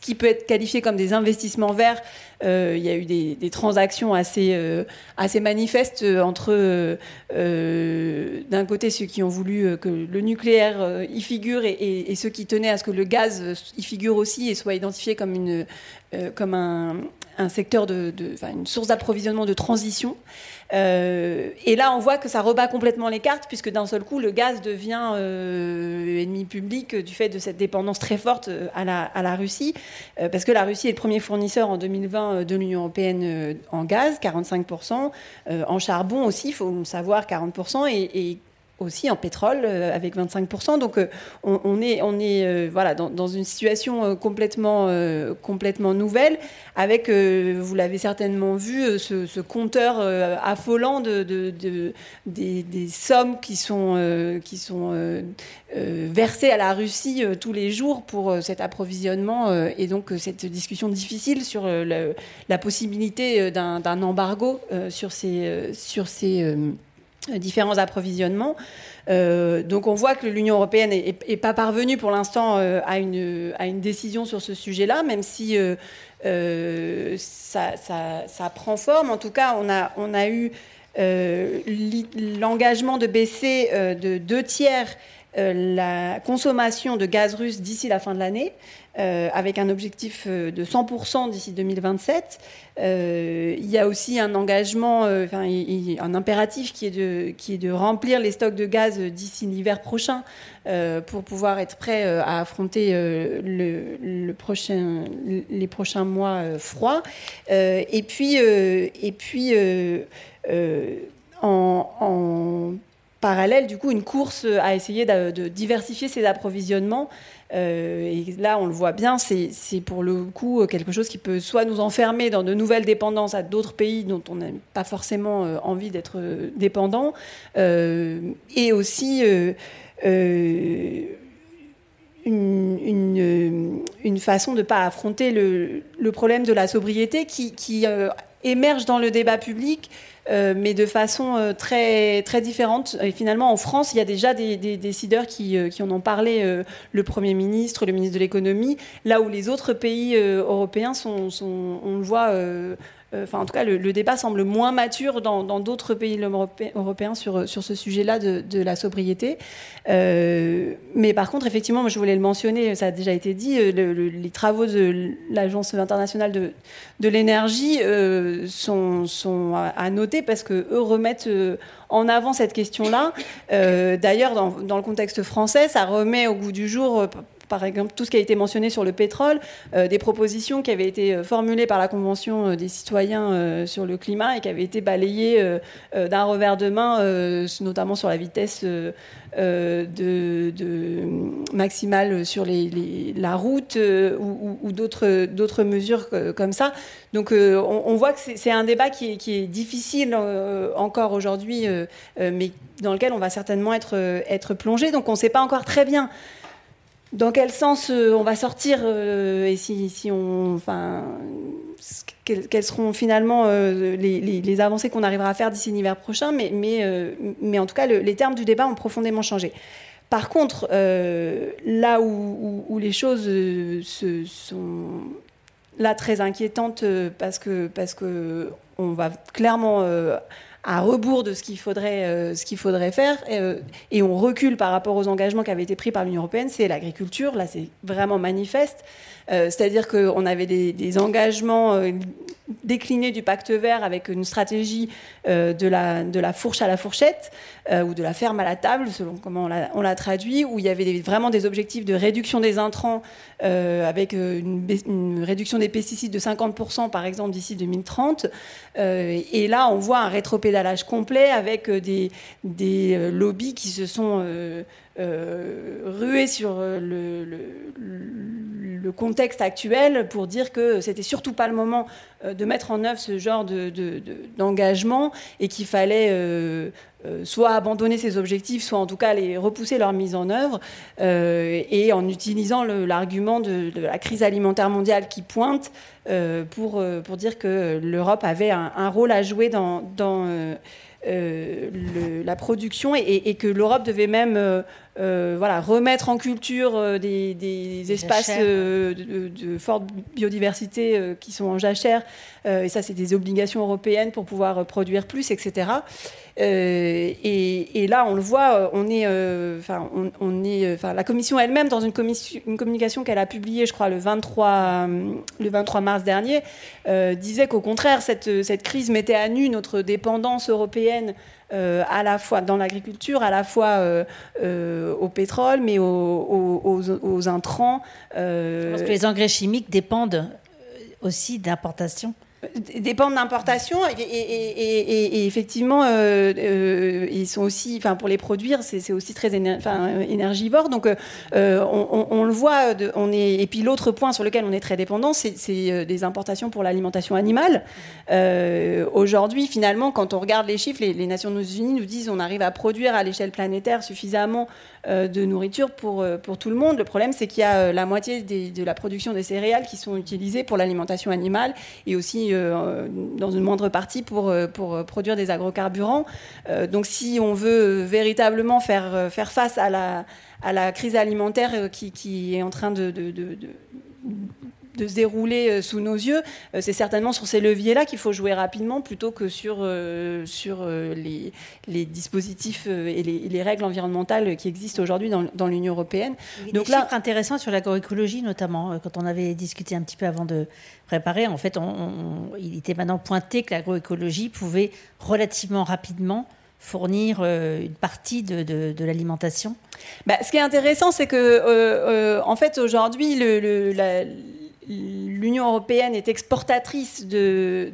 qui peut être qualifié comme des investissements verts, il y a eu des, transactions assez, assez manifestes entre d'un côté ceux qui ont voulu que le nucléaire y figure et, ceux qui tenaient à ce que le gaz y figure aussi et soit identifié comme, une, euh, comme un, un, secteur de une source d'approvisionnement de transition. Euh, et là, on voit que ça rebat complètement les cartes, puisque d'un seul coup, le gaz devient euh, ennemi public du fait de cette dépendance très forte à la, à la Russie, parce que la Russie est le premier fournisseur en 2020 de l'Union européenne en gaz, 45%, en charbon aussi, il faut le savoir, 40%, et, et aussi en pétrole avec 25%. Donc on, est, on est voilà, dans, une situation complètement, complètement nouvelle avec, vous l'avez certainement vu, ce, compteur affolant de, de, des, sommes qui sont, qui sont versées à la Russie tous les jours pour cet approvisionnement et donc cette discussion difficile sur la possibilité d'un embargo sur ces, sur ces différents approvisionnements. Euh, donc on voit que l'Union européenne n'est pas parvenue pour l'instant euh, à, une, décision sur ce sujet-là, même si euh, ça, prend forme. En tout cas, on a, on a eu l'engagement de baisser de deux tiers la consommation de gaz russe d'ici la fin de l'année. Avec un objectif de 100% d'ici 2027. Euh, il y a aussi un engagement, enfin, un impératif qui est, de, remplir les stocks de gaz d'ici l'hiver prochain pour pouvoir être prêt à affronter les prochains mois froids. et puis, puis en, parallèle, du coup, une course à essayer de, diversifier ses approvisionnements euh, et là, on le voit bien, c'est pour le coup quelque chose qui peut soit nous enfermer dans de nouvelles dépendances à d'autres pays dont on n'a pas forcément euh, envie d'être euh, dépendant, et aussi une, façon de ne pas affronter le, problème de la sobriété qui émerge dans le débat public euh, mais de façon euh, très, très différente. Et finalement, en France, il y a déjà des, décideurs qui, euh, qui, en ont parlé, le Premier ministre, le ministre de l'économie, là où les autres pays européens sont, on le voit, enfin en tout cas le, débat semble moins mature dans d'autres pays européens sur, ce sujet-là de, la sobriété. Euh, mais par contre, effectivement, je voulais le mentionner, ça a déjà été dit, euh, les travaux de l'Agence internationale de, l'énergie sont, sont à, noter parce qu'eux remettent en avant cette question-là. D'ailleurs, dans, dans, le contexte français, ça remet au goût du jour par exemple tout ce qui a été mentionné sur le pétrole, euh, des propositions qui avaient été euh, formulées par la Convention euh, des citoyens sur le climat et qui avaient été balayées d'un revers de main, notamment sur la vitesse de, maximale sur la route ou, d'autres mesures comme ça. Donc on, voit que c'est un débat qui est, difficile encore aujourd'hui, mais dans lequel on va certainement être plongé. Donc on ne sait pas encore très bien dans quel sens euh, on va sortir euh, et si, on, enfin, quelles, seront finalement euh, les, avancées qu'on arrivera à faire d'ici l'hiver prochain, mais, mais, mais en tout cas, les termes du débat ont profondément changé. Par contre, là où, les choses se, sont là très inquiétantes parce que parce que on va clairement à rebours de ce qu'il faudrait, euh, faudrait faire, euh, et on recule par rapport aux engagements qui avaient été pris par l'Union européenne, c'est l'agriculture. Là, c'est vraiment manifeste. Euh, c'est-à-dire qu'on avait des, engagements déclinés du pacte vert avec une stratégie de, la, de la fourche à la fourchette ou de la ferme à la table, selon comment on l'a traduit, où il y avait vraiment des objectifs de réduction des intrants avec une, réduction des pesticides de 50% par exemple d'ici 2030. et là, on voit un rétropédalage pédalage complet avec euh, des, des euh, lobbies qui se sont euh, rués sur le, le, contexte actuel pour dire que c'était surtout pas le moment de mettre en œuvre ce genre d'engagement de, et qu'il fallait soit abandonner ces objectifs, soit en tout cas les repousser leur mise en œuvre, et en utilisant l'argument de, la crise alimentaire mondiale qui pointe pour, pour dire que l'Europe avait un, rôle à jouer dans, euh, la production et, que l'Europe devait même euh, euh, voilà, remettre en culture des, espaces de, forte biodiversité qui sont en jachère. et ça, c'est des obligations européennes pour pouvoir produire plus, etc. Et, là, on le voit, on est, enfin, on, est, la Commission elle-même, dans une, communication qu'elle a publiée, je crois, le 23, le 23 mars dernier, disait qu'au contraire, cette, cette crise mettait à nu notre dépendance européenne euh, à la fois dans l'agriculture, à la fois euh, euh, au pétrole, mais aux, intrants. Parce que les engrais chimiques dépendent aussi d'importations dépendent d'importation et, effectivement euh, euh, ils sont aussi enfin pour les produire c'est aussi très énergivore. Donc euh, on, le voit on est et puis l'autre point sur lequel on est très dépendant c'est des importations pour l'alimentation animale. Aujourd'hui finalement quand on regarde les chiffres les, les, Nations Unies nous disent on arrive à produire à l'échelle planétaire suffisamment de nourriture pour pour tout le monde le problème c'est qu'il y a la moitié de la production des céréales qui sont utilisées pour l'alimentation animale et aussi euh, dans une moindre partie pour, euh, pour produire des agrocarburants. Euh, donc si on veut véritablement faire, faire face à la, à la crise alimentaire qui, qui est en train de se dérouler euh, sous nos yeux, euh, c'est certainement sur ces leviers-là qu'il faut jouer rapidement plutôt que sur, euh, sur les, les, dispositifs et les, règles environnementales qui existent aujourd'hui dans, dans l'Union européenne. Donc là, intéressant sur l'agroécologie notamment, quand on avait discuté un petit peu avant de préparer, en fait, on, il était maintenant pointé que l'agroécologie pouvait relativement rapidement fournir une partie de, de, l'alimentation bah, Ce qui est intéressant, c'est que, en fait, aujourd'hui, le, le la, l'Union européenne est exportatrice de,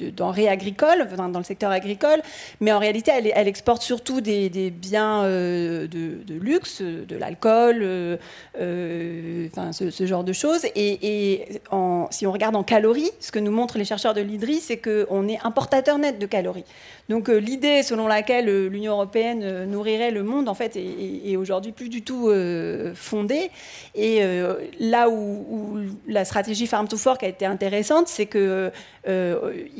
denrées agricoles, dans le secteur agricole, mais en réalité, elle, exporte surtout des, biens euh, de, luxe, de l'alcool, euh, euh, enfin, ce, genre de choses. Et, si on regarde en calories, ce que nous montrent les chercheurs de l'IDRI, c'est qu'on est importateur net de calories. Donc l'idée selon laquelle l'Union européenne nourrirait le monde, en fait, est, aujourd'hui plus du tout fondée. Et là où, la stratégie Farm to Fork a été intéressante, c'est que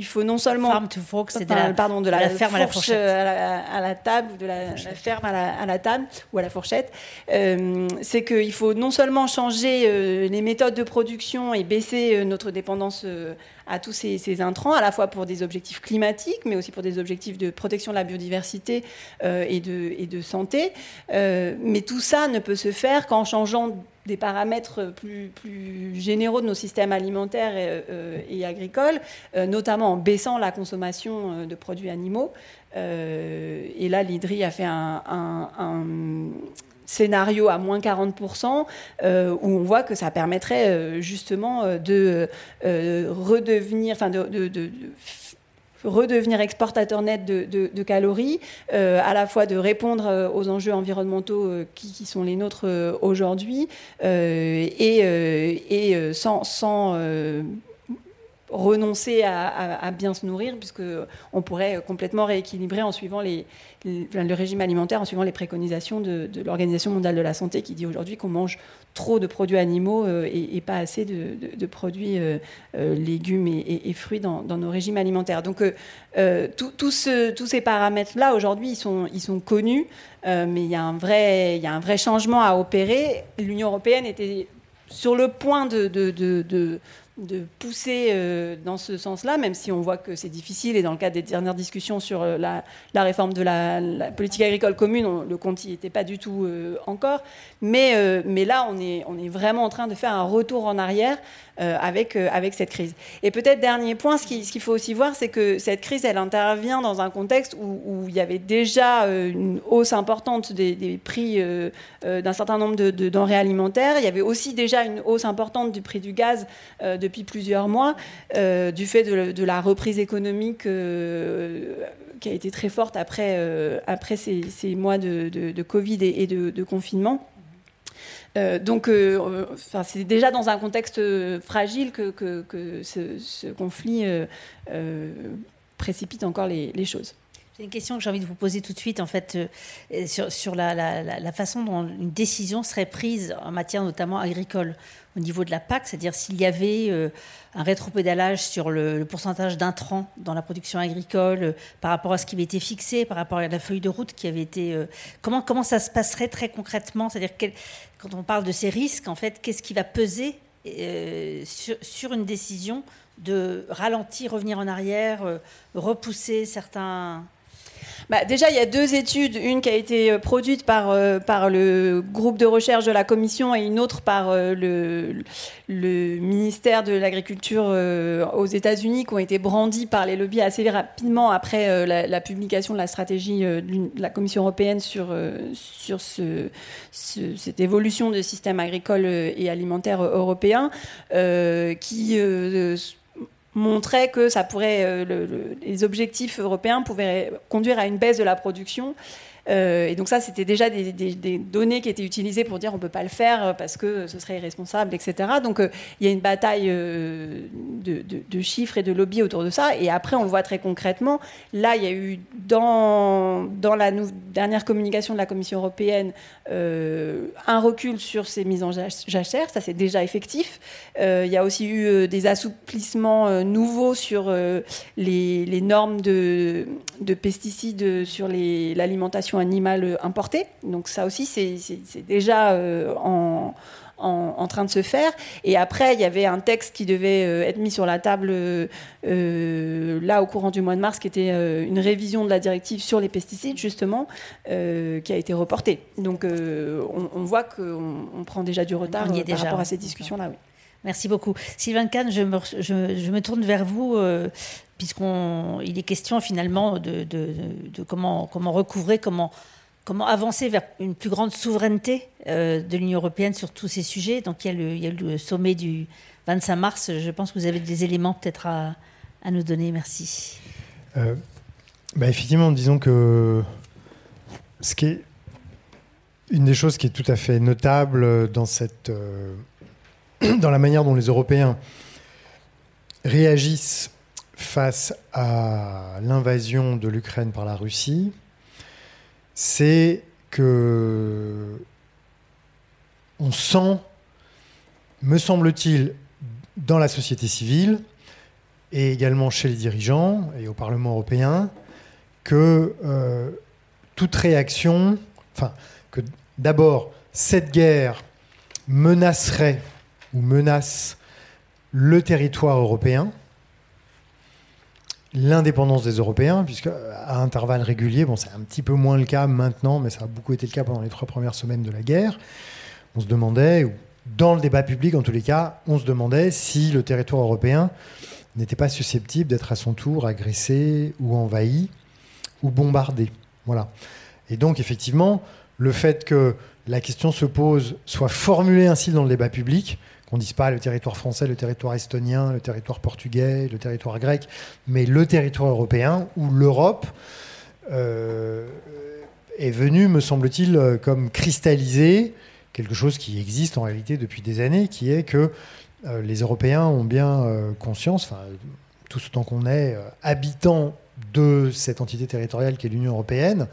faut non seulement farm to fork, c'est de la, pardon de la, ferme à la fourchette, à la, table, de la, ferme à la, table ou à la fourchette. Euh, c'est qu'il faut non seulement changer euh, les méthodes de production et baisser euh, notre dépendance à tous ces, intrants, à la fois pour des objectifs climatiques, mais aussi pour des objectifs de protection de la biodiversité et, de, et de santé. mais tout ça ne peut se faire qu'en changeant des paramètres plus, plus, généraux de nos systèmes alimentaires et, euh, agricoles, euh, notamment en baissant la consommation euh, de produits animaux. et là, l'IDRI a fait un, scénario à moins 40%, où on voit que ça permettrait justement de redevenir, enfin de, de redevenir exportateur net de, calories, euh, à la fois de répondre euh, aux enjeux environnementaux euh, qui, sont les nôtres aujourd'hui, et, et, sans, sans renoncer à, bien se nourrir, puisqu'on pourrait complètement rééquilibrer en suivant le régime alimentaire, en suivant les préconisations de, l'Organisation mondiale de la santé, qui dit aujourd'hui qu'on mange trop de produits animaux euh, et, pas assez de, produits euh, euh, légumes et, fruits dans, nos régimes alimentaires. Donc tous ces paramètres-là, aujourd'hui, ils sont, connus, mais il y, a un vrai, changement à opérer. L'Union européenne était sur le point de pousser euh, dans ce sens-là, même si on voit que c'est difficile. Et dans le cadre des dernières discussions sur euh, la, réforme de la, politique agricole commune, le compte n'y était pas du tout euh, encore. Mais, là, on est vraiment en train de faire un retour en arrière avec, avec cette crise. Et peut-être dernier point, ce qu'il faut aussi voir, c'est que cette crise, elle intervient dans un contexte où, il y avait déjà une hausse importante des, prix d'un certain nombre de, denrées alimentaires. Il y avait aussi déjà une hausse importante du prix du gaz depuis plusieurs mois, euh, du fait de, la reprise économique euh, qui a été très forte après, euh, après ces, mois de, Covid et, de, confinement. Donc, c'est déjà dans un contexte fragile que, ce, conflit précipite encore les, choses. C'est une question que j'ai envie de vous poser tout de suite, en fait, sur, la, façon dont une décision serait prise en matière notamment agricole au niveau de la PAC, c'est-à-dire s'il y avait euh, un rétropédalage sur le, pourcentage d'intrants dans la production agricole euh, par rapport à ce qui avait été fixé, par rapport à la feuille de route qui avait été... Euh, comment, comment ça se passerait très concrètement? C'est-à-dire quand on parle de ces risques, en fait, qu'est-ce qui va peser sur, sur, une décision de ralentir, revenir en arrière, repousser certains bah, Déjà, il y a deux études, une qui a été euh, produite par, euh, par le groupe de recherche de la Commission et une autre par euh, le, ministère de l'Agriculture aux États-Unis, qui ont été brandies par les lobbies assez rapidement après la, publication de la stratégie de la Commission européenne sur, sur ce, cette évolution du système agricole et alimentaire européen, qui montrait que ça pourrait, euh, les objectifs européens pouvaient conduire à une baisse de la production euh, et donc ça, c'était déjà des, données qui étaient utilisées pour dire on ne peut pas le faire euh, parce que ce serait irresponsable, etc. Donc euh, il y a une bataille de, chiffres et de lobby autour de ça. Et après, on le voit très concrètement. Là, il y a eu dans, la dernière communication de la Commission européenne un recul sur ces mises en jachère. Ça, c'est déjà effectif. il y a aussi eu des assouplissements nouveaux sur les, normes de pesticides sur l'alimentation animale importée. Donc ça aussi, c'est déjà euh, en, en, train de se faire. Et après, il y avait un texte qui devait euh, être mis sur la table euh, là au courant du mois de mars, qui était une révision de la directive sur les pesticides, justement, qui a été reporté. Donc on, voit qu'on prend déjà du retard par rapport à ces discussions-là. Oui. Merci beaucoup. Sylvain Kahn, je me, je, me tourne vers vous, euh, puisqu'il est question finalement de, comment, comment recouvrer, comment, comment avancer vers une plus grande souveraineté euh, de l'Union européenne sur tous ces sujets. Donc il y, a le, le, sommet du 25 mars. Je pense que vous avez des éléments peut-être à, nous donner. Merci. Euh, bah effectivement, disons que ce qui est une des choses qui est tout à fait notable dans cette dans la manière dont les Européens réagissent face à l'invasion de l'Ukraine par la Russie, c'est que on sent, me semble-t-il, dans la société civile et également chez les dirigeants et au Parlement européen, que euh, toute réaction, enfin, que d'abord, cette guerre menacerait ou menace le territoire européen, l'indépendance des Européens, puisque à intervalles réguliers, bon, c'est un petit peu moins le cas maintenant, mais ça a beaucoup été le cas pendant les trois premières semaines de la guerre. On se demandait, dans le débat public en tous les cas, on se demandait si le territoire européen n'était pas susceptible d'être à son tour agressé ou envahi ou bombardé. Voilà. Et donc, effectivement, le fait que la question se pose, soit formulée ainsi dans le débat public, qu'on dise pas le territoire français, le territoire estonien, le territoire portugais, le territoire grec, mais le territoire européen, où l'Europe euh, est venue, me semble-t-il, euh, comme cristalliser quelque chose qui existe en réalité depuis des années, qui est que euh, les Européens ont bien conscience, enfin, tout temps qu'on est habitants de cette entité territoriale qui est l'Union européenne,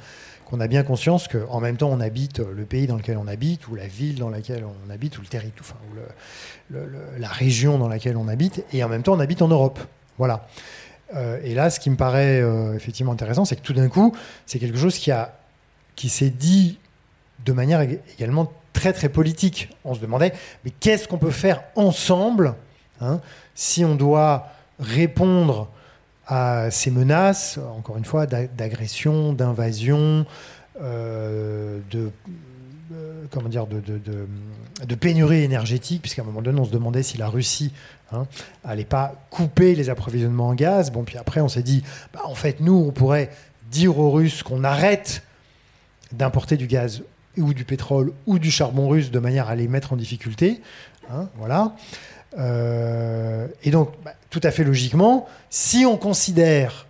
qu'on a bien conscience qu'en même temps, on habite le pays dans lequel on habite, ou la ville dans laquelle on habite, ou le territoire, ou la région dans laquelle on habite, et en même temps, on habite en Europe. Voilà. Euh, et là, ce qui me paraît euh, effectivement intéressant, c'est que tout d'un coup, c'est quelque chose qui, qui s'est dit de manière également très très politique. On se demandait, mais qu'est-ce qu'on peut faire ensemble hein, si on doit répondre à ces menaces, encore une fois, d'agression, d'invasion, euh, de, euh, comment dire, de, pénurie énergétique, puisqu'à un moment donné, on se demandait si la Russie n'allait hein, pas couper les approvisionnements en gaz. Bon, puis après, on s'est dit, bah, en fait, nous, on pourrait dire aux Russes qu'on arrête d'importer du gaz ou du pétrole ou du charbon russe de manière à les mettre en difficulté. Hein, voilà. Euh, et donc, bah, tout à fait logiquement, si on considère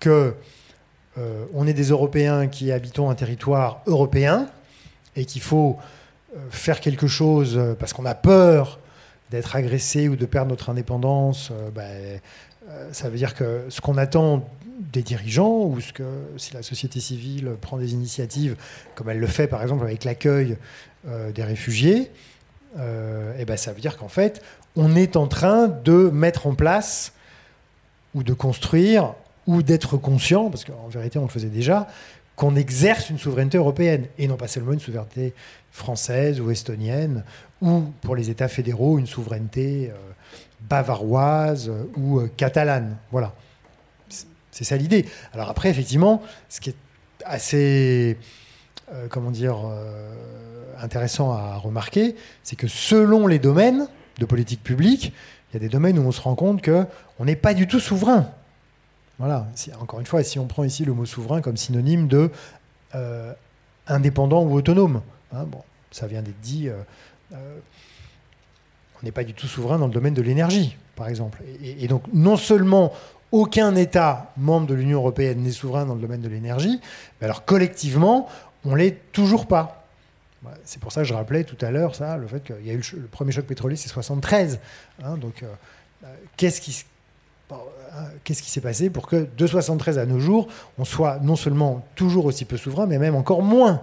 que euh, on est des Européens qui habitons un territoire européen et qu'il faut euh, faire quelque chose parce qu'on a peur d'être agressé ou de perdre notre indépendance, bah, ça veut dire que ce qu'on attend des dirigeants ou ce que si la société civile prend des initiatives, comme elle le fait par exemple avec l'accueil des réfugiés, euh, et ben ça veut dire qu'en fait, on est en train de mettre en place ou de construire ou d'être conscient, parce qu'en vérité on le faisait déjà, qu'on exerce une souveraineté européenne et non pas seulement une souveraineté française ou estonienne ou pour les États fédéraux une souveraineté euh, bavaroise ou euh, catalane. Voilà. C'est ça l'idée. Alors après, effectivement, ce qui est assez, comment dire, intéressant à remarquer, c'est que selon les domaines de politique publique, il y a des domaines où on se rend compte que on n'est pas du tout souverain. Voilà. encore une fois, si on prend ici le mot souverain comme synonyme de euh, indépendant ou autonome, hein, ça vient d'être dit. on n'est pas du tout souverain dans le domaine de l'énergie, par exemple. et donc, non seulement aucun État membre de l'Union européenne n'est souverain dans le domaine de l'énergie, mais alors collectivement, on l'est toujours pas. C'est pour ça que je rappelais tout à l'heure le fait qu'il y a eu le, premier choc pétrolier, c'est 73. Hein, donc, euh, qu'est-ce qui euh, qu'est-ce qui s'est passé pour que de 73 à nos jours, on soit non seulement toujours aussi peu souverain, mais même encore moins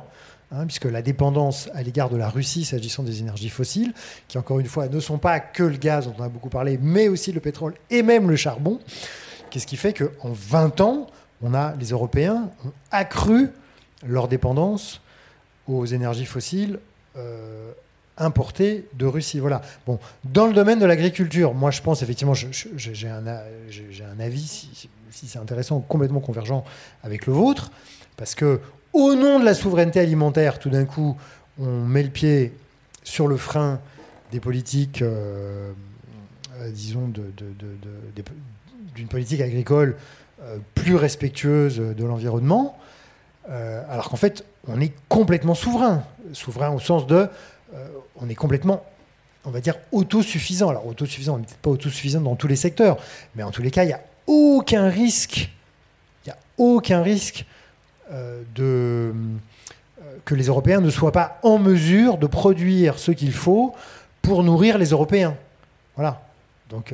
hein, puisque la dépendance à l'égard de la Russie s'agissant des énergies fossiles, qui encore une fois ne sont pas que le gaz dont on a beaucoup parlé, mais aussi le pétrole et même le charbon, Qu'est-ce qui fait qu'en 20 ans, les Européens ont accru leur dépendance aux énergies fossiles euh, importées de Russie. Voilà. Bon, dans le domaine de l'agriculture, moi je pense effectivement, j'ai un, un, avis, si, c'est intéressant, complètement convergent avec le vôtre, parce que au nom de la souveraineté alimentaire, tout d'un coup, on met le pied sur le frein des politiques, euh, euh, disons, de, de, de, d'une politique agricole plus respectueuse de l'environnement, alors qu'en fait, on est complètement souverain. Souverain au sens de, euh, on est complètement, on va dire, autosuffisant. Alors, autosuffisant, on n'est peut-être pas autosuffisant dans tous les secteurs, mais en tous les cas, il n'y a aucun risque, il n'y a aucun risque de, que les Européens ne soient pas en mesure de produire ce qu'il faut pour nourrir les Européens. Voilà. Donc,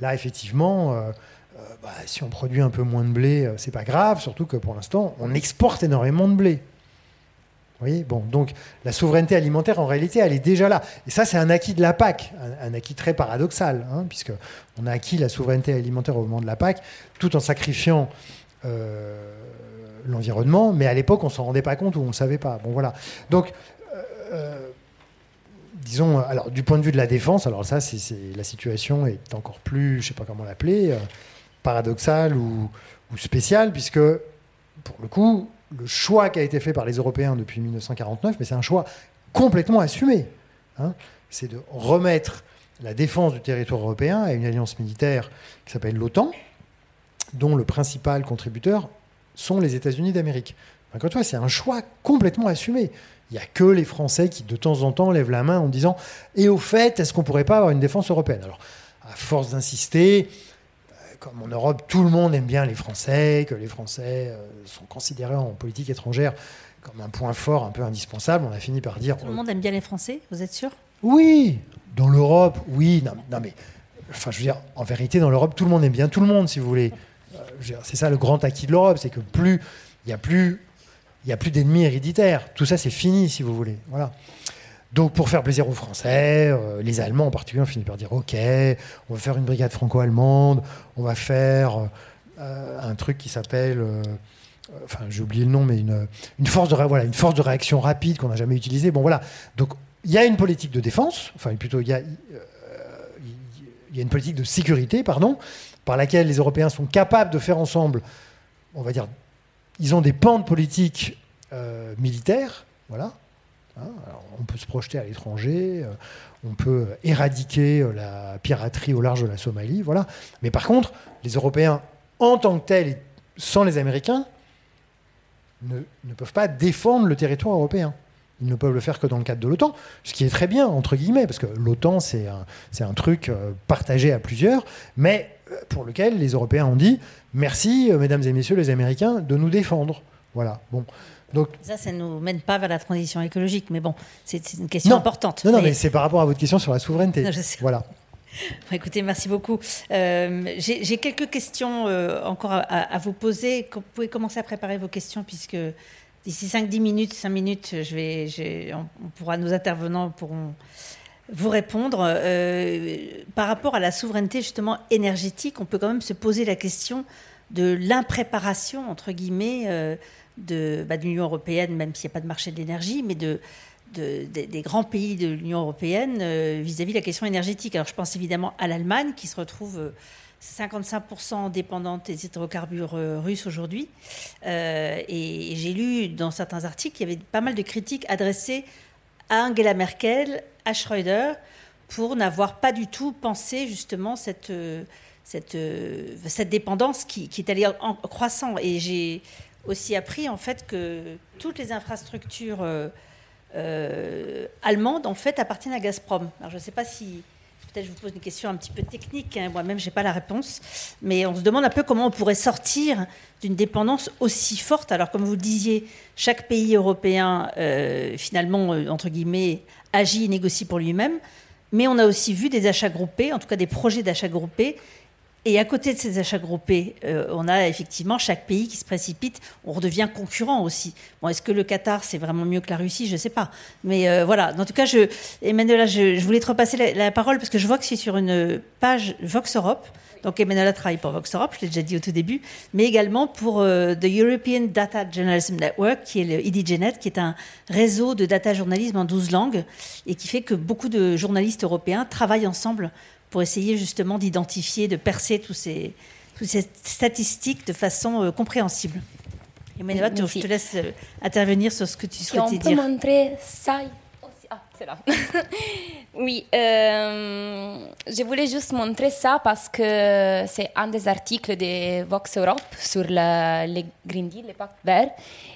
Là, effectivement, euh, euh, bah, si on produit un peu moins de blé, euh, c'est pas grave, surtout que pour l'instant, on exporte énormément de blé. Voyez bon, donc la souveraineté alimentaire, en réalité, elle est déjà là. Et ça, c'est un acquis de la PAC, un, acquis très paradoxal, hein, puisque on a acquis la souveraineté alimentaire au moment de la PAC, tout en sacrifiant l'environnement, mais à l'époque, on s'en rendait pas compte ou on ne savait pas. Bon, voilà. Donc, disons, alors du point de vue de la défense, alors ça, c'est la situation est encore plus, je sais pas comment l'appeler, euh, paradoxale ou, spéciale, puisque pour le coup, le choix qui a été fait par les Européens depuis 1949, mais c'est un choix complètement assumé. Hein, c'est de remettre la défense du territoire européen à une alliance militaire qui s'appelle l'OTAN, dont le principal contributeur sont les États-Unis d'Amérique. Encore une fois, c'est un choix complètement assumé. Il n'y a que les Français qui, de temps en temps, lèvent la main en disant Et au fait, est-ce qu'on ne pourrait pas avoir une défense européenne? Alors, à force d'insister, comme en Europe, tout le monde aime bien les Français, que les Français euh, sont considérés en politique étrangère comme un point fort un peu indispensable, on a fini par dire. Tout le monde aime bien les Français, vous êtes sûr? Oui, dans l'Europe, oui. Non, mais, enfin, je veux dire, en vérité, dans l'Europe, tout le monde aime bien tout le monde, si vous voulez. Euh, c'est ça le grand acquis de l'Europe, c'est que plus il n'y a plus a plus d'ennemis héréditaires. Tout ça, c'est fini, si vous voulez. Voilà. Donc, pour faire plaisir aux Français, euh, les Allemands en particulier ont fini par dire OK, on va faire une brigade franco-allemande, on va faire euh, un truc qui s'appelle. Euh, enfin, j'ai oublié le nom, mais une, force, de, voilà, de réaction rapide qu'on n'a jamais utilisée. Bon, voilà. Donc, il y a une politique de défense, enfin, plutôt, il y a, il y a une politique de sécurité, pardon, par laquelle les Européens sont capables de faire ensemble, on va dire, ils ont des pans de politique militaire, voilà. Hein, on peut se projeter à l'étranger, euh, on peut éradiquer euh, la piraterie au large de la Somalie, voilà. Mais par contre, les Européens, en tant que tels, sans les Américains, ne, peuvent pas défendre le territoire européen. Ils ne peuvent le faire que dans le cadre de l'OTAN, ce qui est très bien, entre guillemets, parce que l'OTAN, c'est un, un, truc partagé à plusieurs, mais pour lequel les Européens ont dit merci, euh, mesdames et messieurs les Américains, de nous défendre. Voilà. Bon. Donc, ça, ça ne nous mène pas vers la transition écologique, mais bon, c'est une question importante. Non, non, mais, c'est par rapport à votre question sur la souveraineté. Voilà. écoutez, merci beaucoup. Euh, j'ai quelques questions euh, encore à, vous poser. Vous pouvez commencer à préparer vos questions, puisque d'ici 5-10 minutes, 5 minutes, je vais, on, pourra, nos intervenants pourront vous répondre. Euh, par rapport à la souveraineté justement énergétique, on peut quand même se poser la question de l'impréparation, entre guillemets, de, bah, de l'Union européenne, même s'il n'y a pas de marché de l'énergie, mais de, des grands pays de l'Union européenne euh, vis-à-vis de la question énergétique. Alors je pense évidemment à l'Allemagne qui se retrouve 55% dépendante des hydrocarbures russes aujourd'hui. et j'ai lu dans certains articles qu'il y avait pas mal de critiques adressées à Angela Merkel, à Schröder, pour n'avoir pas du tout pensé justement cette, cette, dépendance qui, qui est allée en croissant. Et j'ai aussi appris en fait que toutes les infrastructures euh, euh, allemandes en fait appartiennent à Gazprom. Alors je ne sais pas si peut-être je vous pose une question un petit peu technique, hein. moi-même j'ai pas la réponse, mais on se demande un peu comment on pourrait sortir d'une dépendance aussi forte. Alors comme vous le disiez, chaque pays européen euh, finalement entre guillemets agit et négocie pour lui-même, mais on a aussi vu des achats groupés, en tout cas des projets d'achats groupés et à côté de ces achats groupés, euh, on a effectivement chaque pays qui se précipite. On redevient concurrent aussi. Bon, est-ce que le Qatar, c'est vraiment mieux que la Russie? Je ne sais pas. Mais euh, voilà. En tout cas, je, Emmanuela, je, voulais te repasser la, parole parce que je vois que c'est sur une page Vox Europe. Donc Emmanuela travaille pour Vox Europe, je l'ai déjà dit au tout début, mais également pour euh, The European Data Journalism Network, qui est le IDJNet, qui est un réseau de data journalisme en 12 langues et qui fait que beaucoup de journalistes européens travaillent ensemble pour essayer justement d'identifier, de percer tous ces, toutes ces statistiques de façon euh, compréhensible. Emmanuel, je te laisse euh, intervenir sur ce que tu souhaitais dire. On peut montrer ça Ah, c'est là. oui, euh, je voulais juste montrer ça parce que c'est un des articles de Vox Europe sur les Green Deal, les pactes verts.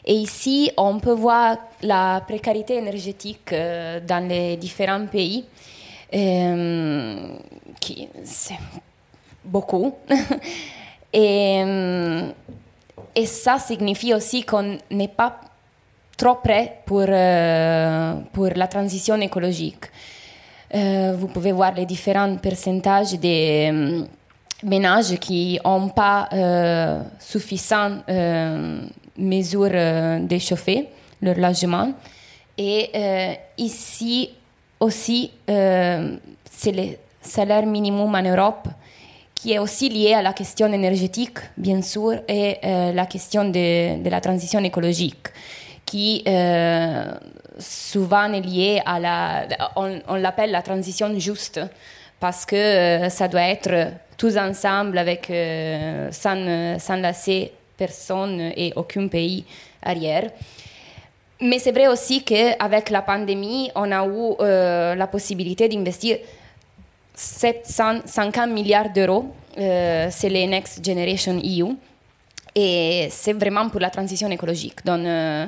Et ici, on peut voir la précarité énergétique dans les différents pays. Qui c'est beaucoup. et, ça signifie aussi qu'on n'est pas trop prêt pour, euh, pour la transition écologique. Euh, vous pouvez voir les différents pourcentages des euh, ménages qui n'ont pas suffisamment mesures de chauffer leur logement. Et ici aussi, c'est le salaire minimum en Europe qui est aussi lié à la question énergétique, bien sûr, et euh, la question de, la transition écologique, qui euh, souvent est liée à la... On, on l'appelle la transition juste, parce que euh, ça doit être tous ensemble, avec, euh, sans, sans laisser personne et aucun pays arrière. Mais c'est vrai aussi qu'avec la pandémie, on a eu euh, la possibilité d'investir 750 milliards d'euros, euh, c'est les Next Generation EU. Et c'est vraiment pour la transition écologique. Donc, euh,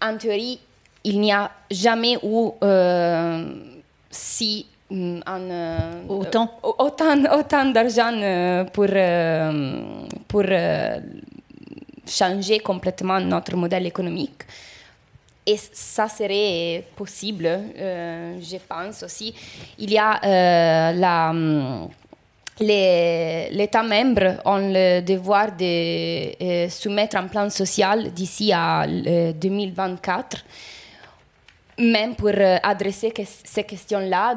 en théorie, il n'y a jamais eu euh, si mm, en, autant, autant, autant d'argent pour, pour changer complètement notre modèle économique. Et ça serait possible, euh, je pense aussi. Il y a euh, la, mm, les, l'État membre ont le devoir de euh, soumettre un plan social d'ici à 2024, même pour adresser que, ces questions-là.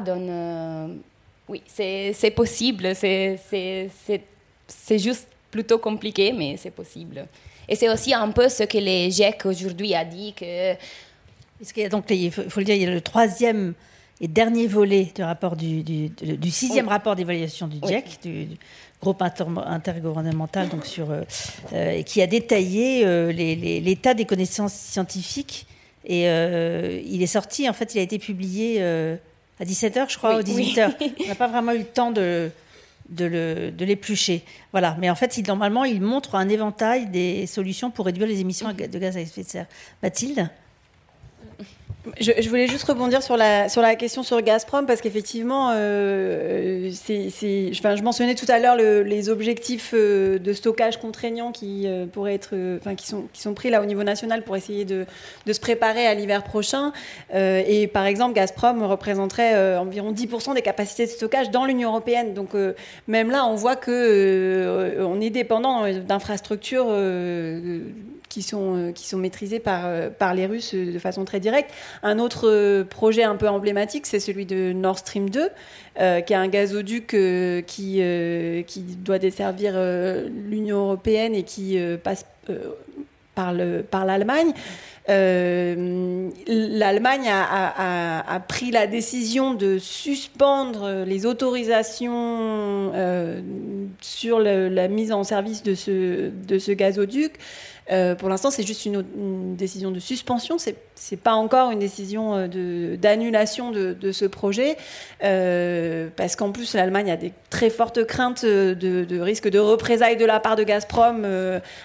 Oui, c'est, possible. C'est juste plutôt compliqué, mais c'est possible. Et c'est aussi un peu ce que les GIEC aujourd'hui a dit que. Parce a donc, il faut, le dire, il y a le troisième et dernier volet du rapport du, du, sixième rapport d'évaluation du GIEC, du, groupe intergouvernemental, donc sur, euh, euh, qui a détaillé euh, l'état des connaissances scientifiques. Et il est sorti, en fait, il a été publié à 17h, je crois, ou 18h. On n'a pas vraiment eu le temps de, de l'éplucher. voilà. Mais en fait, normalement, il montre un éventail des solutions pour réduire les émissions de gaz à effet de serre. Mathilde? Je, voulais juste rebondir sur la, sur la question sur Gazprom parce qu'effectivement, euh, je mentionnais tout à l'heure les objectifs euh, de stockage contraignants qui euh, pourraient être, qui sont, qui sont pris là au niveau national pour essayer de, de se préparer à l'hiver prochain. et par exemple, Gazprom représenterait environ 10% des capacités de stockage dans l'Union européenne. Donc même là, on voit que on est dépendant d'infrastructures qui sont, euh, qui sont maîtrisés par, euh, par les Russes euh, de façon très directe. Un autre projet un peu emblématique, c'est celui de Nord Stream 2, qui est un gazoduc qui, qui doit desservir l'Union européenne et qui passe par l'Allemagne. L'Allemagne a, a, a, pris la décision de suspendre les autorisations sur la mise en service de ce, de ce gazoduc. Euh, pour l'instant, c'est juste une, décision de suspension. C'est n'est pas encore une décision euh, d'annulation de, ce projet, euh, parce qu'en plus, l'Allemagne a des très fortes craintes de, risque de représailles de la part de Gazprom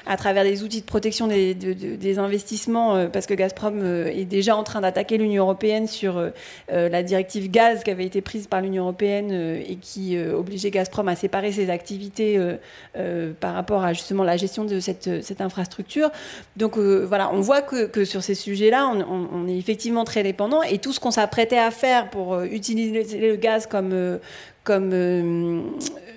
à travers des outils de protection des, investissements, parce que Gazprom est déjà en train d'attaquer l'Union européenne sur la directive gaz qui avait été prise par l'Union européenne et qui obligeait Gazprom à séparer ses activités par rapport à justement la gestion de cette infrastructure. Donc euh, voilà, on voit que, sur ces sujets-là, on, est effectivement très dépendant. Et tout ce qu'on s'apprêtait à faire pour euh, utiliser le gaz comme, euh, comme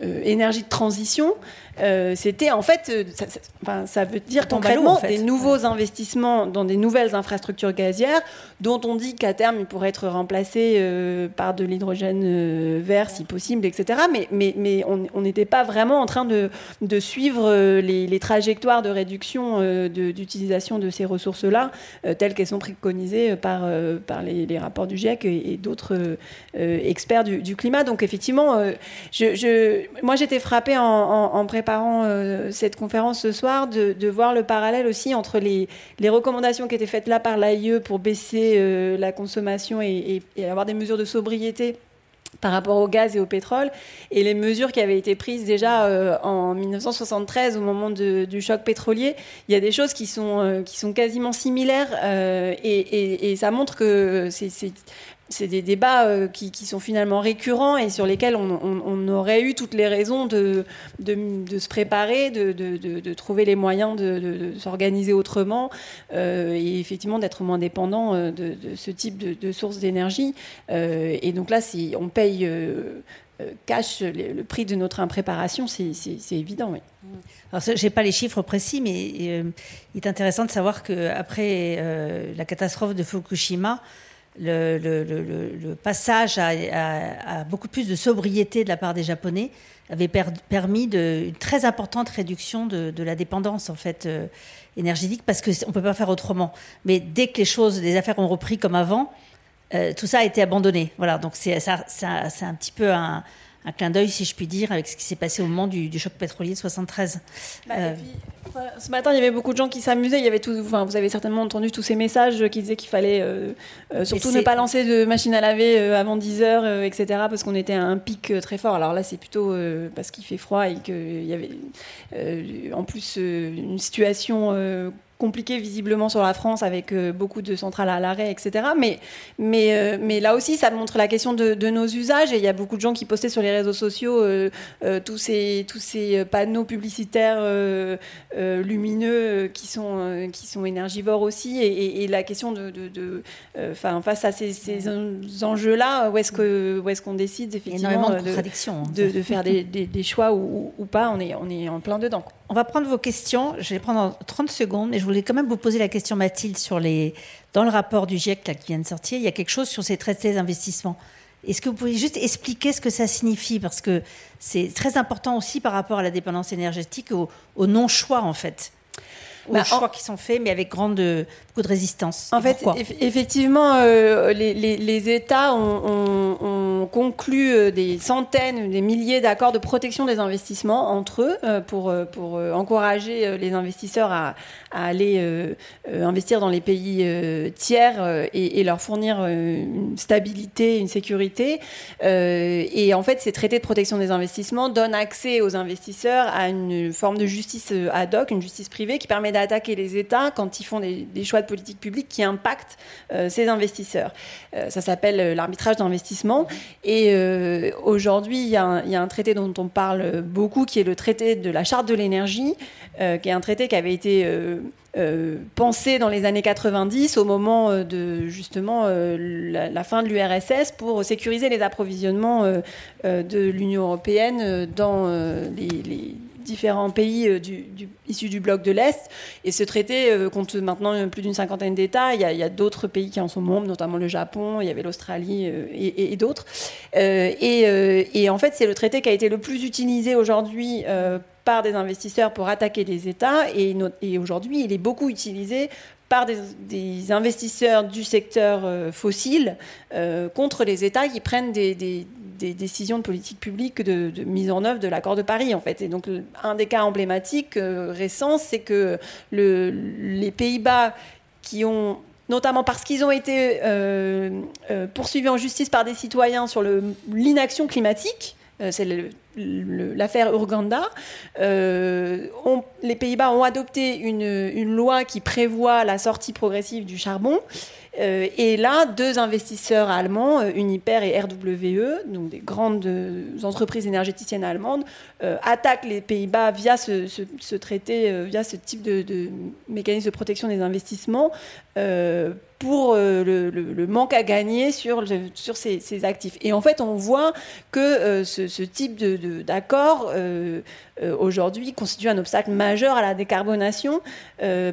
énergie de transition, euh, c'était en fait, euh, ça, enfin, ça veut dire concrètement des nouveaux investissements dans des nouvelles infrastructures gazières, dont on dit qu'à terme, ils pourraient être remplacés euh, par de l'hydrogène vert si possible, etc. Mais, mais, mais on n'était pas vraiment en train de, de suivre les, trajectoires de réduction d'utilisation de, ces ressources-là, telles qu'elles sont préconisées par, par les, rapports du GIEC et, d'autres experts du, climat. Donc effectivement, je, je, moi j'étais frappée en, en, en préparant euh, cette conférence ce soir, de, voir le parallèle aussi entre les, recommandations qui étaient faites là par l'AIE pour baisser euh, la consommation et, avoir des mesures de sobriété par rapport au gaz et au pétrole, et les mesures qui avaient été prises déjà euh, en 1973 au moment du choc pétrolier. Il y a des choses qui sont, sont quasiment similaires, et, ça montre que c'est c'est des débats euh, qui, sont finalement récurrents et sur lesquels on, aurait eu toutes les raisons de, se préparer, de, trouver les moyens de, s'organiser autrement euh, et effectivement d'être moins dépendant euh, de, ce type de, sources d'énergie. et donc là, si on paye cash le, prix de notre impréparation, c'est évident. Oui. Alors, je n'ai pas les chiffres précis, mais il est intéressant de savoir qu'après la catastrophe de Fukushima, le, passage à, beaucoup plus de sobriété de la part des Japonais avait permis une très importante réduction de, la dépendance en fait euh, énergétique parce qu'on ne peut pas faire autrement. Mais dès que les choses, les affaires ont repris comme avant, euh, tout ça a été abandonné. Voilà, donc c'est un petit peu un, un clin d'œil, si je puis dire, avec ce qui s'est passé au moment du, choc pétrolier de 73. Bah, euh, ce matin, il y avait beaucoup de gens qui s'amusaient. Il y avait tout, enfin, vous avez certainement entendu tous ces messages qui disaient qu'il fallait euh, euh, surtout ne pas lancer de machine à laver avant 10 heures, etc., parce qu'on était à un pic très fort. Alors là, c'est plutôt parce qu'il fait froid et qu'il y avait en plus une situation compliqué visiblement sur la France avec euh, beaucoup de centrales à l'arrêt, etc. Mais, mais, euh, mais là aussi, ça montre la question de, nos usages. Et il y a beaucoup de gens qui postaient sur les réseaux sociaux euh, tous, ces, tous ces panneaux publicitaires lumineux qui, sont, qui sont énergivores aussi. Et, la question de, de, face à ces, enjeux-là, où est-ce qu'on est qu'on décide effectivement de, hein. de, faire des, des, choix ou, ou, pas on est, on est en plein dedans. On va prendre vos questions. Je vais les prendre en 30 secondes, mais je voulais quand même vous poser la question, Mathilde, sur les. Dans le rapport du GIEC qui vient de sortir, il y a quelque chose sur ces traités d'investissement. Est-ce que vous pouvez juste expliquer ce que ça signifie? Parce que c'est très important aussi par rapport à la dépendance énergétique, au, au non-choix, en fait aux bah, choix qui sont faits, mais avec grande, beaucoup de résistance. En fait, effectivement, euh, les, États ont, conclu euh, des centaines, des milliers d'accords de protection des investissements entre eux euh, pour, pour encourager les investisseurs à, aller investir dans les pays tiers et, leur fournir une stabilité, une sécurité. et en fait, ces traités de protection des investissements donnent accès aux investisseurs à une forme de justice ad hoc, une justice privée qui permet attaquer les États quand ils font des, choix de politique publique qui impactent euh, ces investisseurs. Euh, ça s'appelle euh, l'arbitrage d'investissement. Et aujourd'hui, il y, a un traité dont on parle beaucoup, qui est le traité de la charte de l'énergie, qui est un traité qui avait été pensé dans les années 90 au moment de justement la, fin de l'URSS pour sécuriser les approvisionnements de l'Union européenne dans les différents pays euh, du, issus du bloc de l'Est. Et ce traité euh, compte maintenant plus d'une cinquantaine d'États. Il y a, d'autres pays qui en sont membres, notamment le Japon, il y avait l'Australie euh, et, d'autres. Et, en fait, c'est le traité qui a été le plus utilisé aujourd'hui par des investisseurs pour attaquer des États. Et, et aujourd'hui, il est beaucoup utilisé par des, investisseurs du secteur fossile contre les États qui prennent des, décisions de politique publique de, mise en œuvre de l'accord de Paris, en fait. Et donc, un des cas emblématiques récents, c'est que le, les Pays-Bas qui ont notamment parce qu'ils ont été poursuivis en justice par des citoyens sur l'inaction climatique, c'est l'affaire Urganda. Euh, les Pays-Bas ont adopté une, loi qui prévoit la sortie progressive du charbon. Euh, et là, deux investisseurs allemands, euh, Uniper et RWE, donc des grandes entreprises énergéticiennes allemandes, attaquent les Pays-Bas via ce, traité, via ce type de, mécanisme de protection des investissements pour euh, le, manque à gagner sur, sur ces, actifs. Et en fait, on voit que euh, ce, type d'accord, de, euh, aujourd'hui, constitue un obstacle majeur à la décarbonation,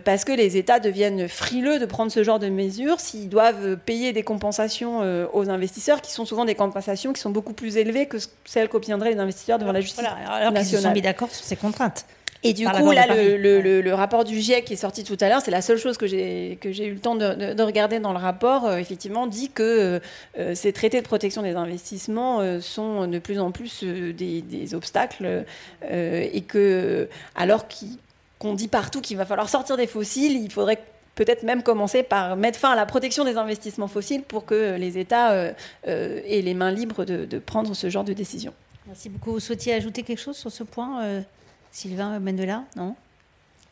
parce que les États deviennent frileux de prendre ce genre de mesures s'ils doivent payer des compensations aux investisseurs, qui sont souvent des compensations qui sont beaucoup plus élevées que celles qu'obtiendraient les investisseurs devant la justice alors qu'ils se sont mis d'accord sur ces contraintes. Et du coup, là, le, rapport du GIEC qui est sorti tout à l'heure, c'est la seule chose que j'ai eu le temps de, regarder dans le rapport, euh, effectivement, dit que euh, ces traités de protection des investissements euh, sont de plus en plus des, obstacles et que, alors qu'on dit partout qu'il va falloir sortir des fossiles, il faudrait peut-être même commencer par mettre fin à la protection des investissements fossiles pour que les États aient les mains libres de, de, prendre ce genre de décision. Merci beaucoup. Vous souhaitiez ajouter quelque chose sur ce point Sylvain Mendela Non?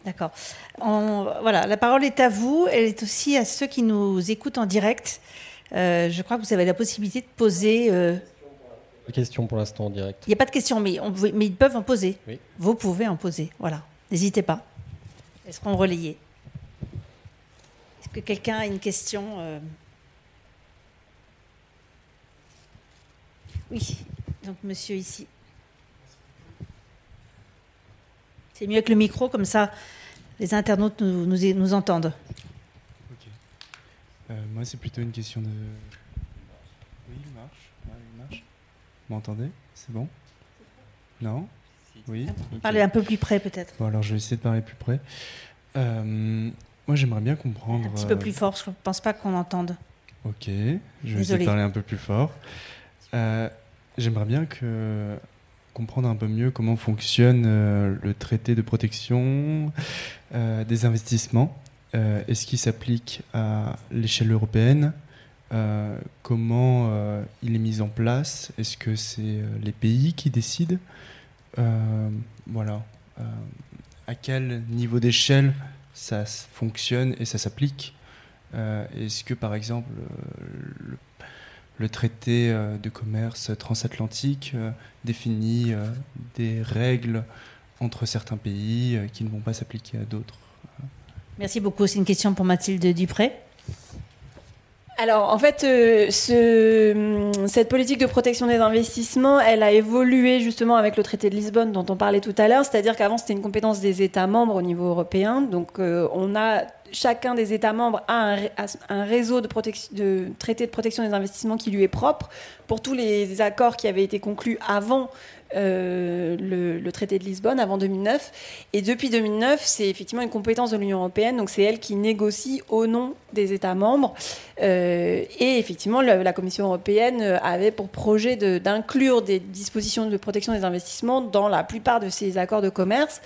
D'accord. Voilà, la parole est à vous. Elle est aussi à ceux qui nous écoutent en direct. Euh, je crois que vous avez la possibilité de poser. Euh... Questions pour l'instant en direct. Il n'y a pas de questions, mais, mais ils peuvent en poser. Vous pouvez en poser. Voilà. N'hésitez pas. Elles seront relayées. Est-ce que quelqu'un a une question euh? Oui. Donc, monsieur ici. C'est mieux que le micro, comme ça les internautes nous, nous, entendent. Euh, moi, c'est plutôt une question de. Oui, il marche. il marche. Vous m'entendez? C'est bon? Non? Oui? Parlez un peu plus près, peut-être. Bon, alors je vais essayer de parler plus près. Euh, moi, j'aimerais bien comprendre. Un petit peu euh, plus fort, je ne pense pas qu'on entende. Ok, je vais essayer de parler un peu plus fort. j'aimerais bien que comprendre un peu mieux comment fonctionne euh, le traité de protection euh, des investissements. Euh, est-ce qu'il s'applique à l'échelle européenne Comment il est mis en place Est-ce que c'est les pays qui décident Voilà. à quel niveau d'échelle ça fonctionne et ça s'applique Est-ce que par exemple le le traité euh, de commerce transatlantique euh, définit euh, des règles entre certains pays qui ne vont pas s'appliquer à d'autres. Merci beaucoup. C'est une question pour Mathilde Dupré. Alors, en fait, ce, hum, cette politique de protection des investissements, elle a évolué justement avec le traité de Lisbonne dont on parlait tout à l'heure, c'est-à-dire qu'avant c'était une compétence des États membres au niveau européen. Donc, on a chacun des États membres a un, réseau de, de traités de protection des investissements qui lui est propre. Pour tous les accords qui avaient été conclus avant euh, le, traité de Lisbonne avant 2009. Et depuis 2009, c'est effectivement une compétence de l'Union européenne, donc c'est elle qui négocie au nom des États membres. Euh, et effectivement, la, Commission européenne avait pour projet d'inclure des dispositions de protection des investissements dans la plupart de ses accords de commerce.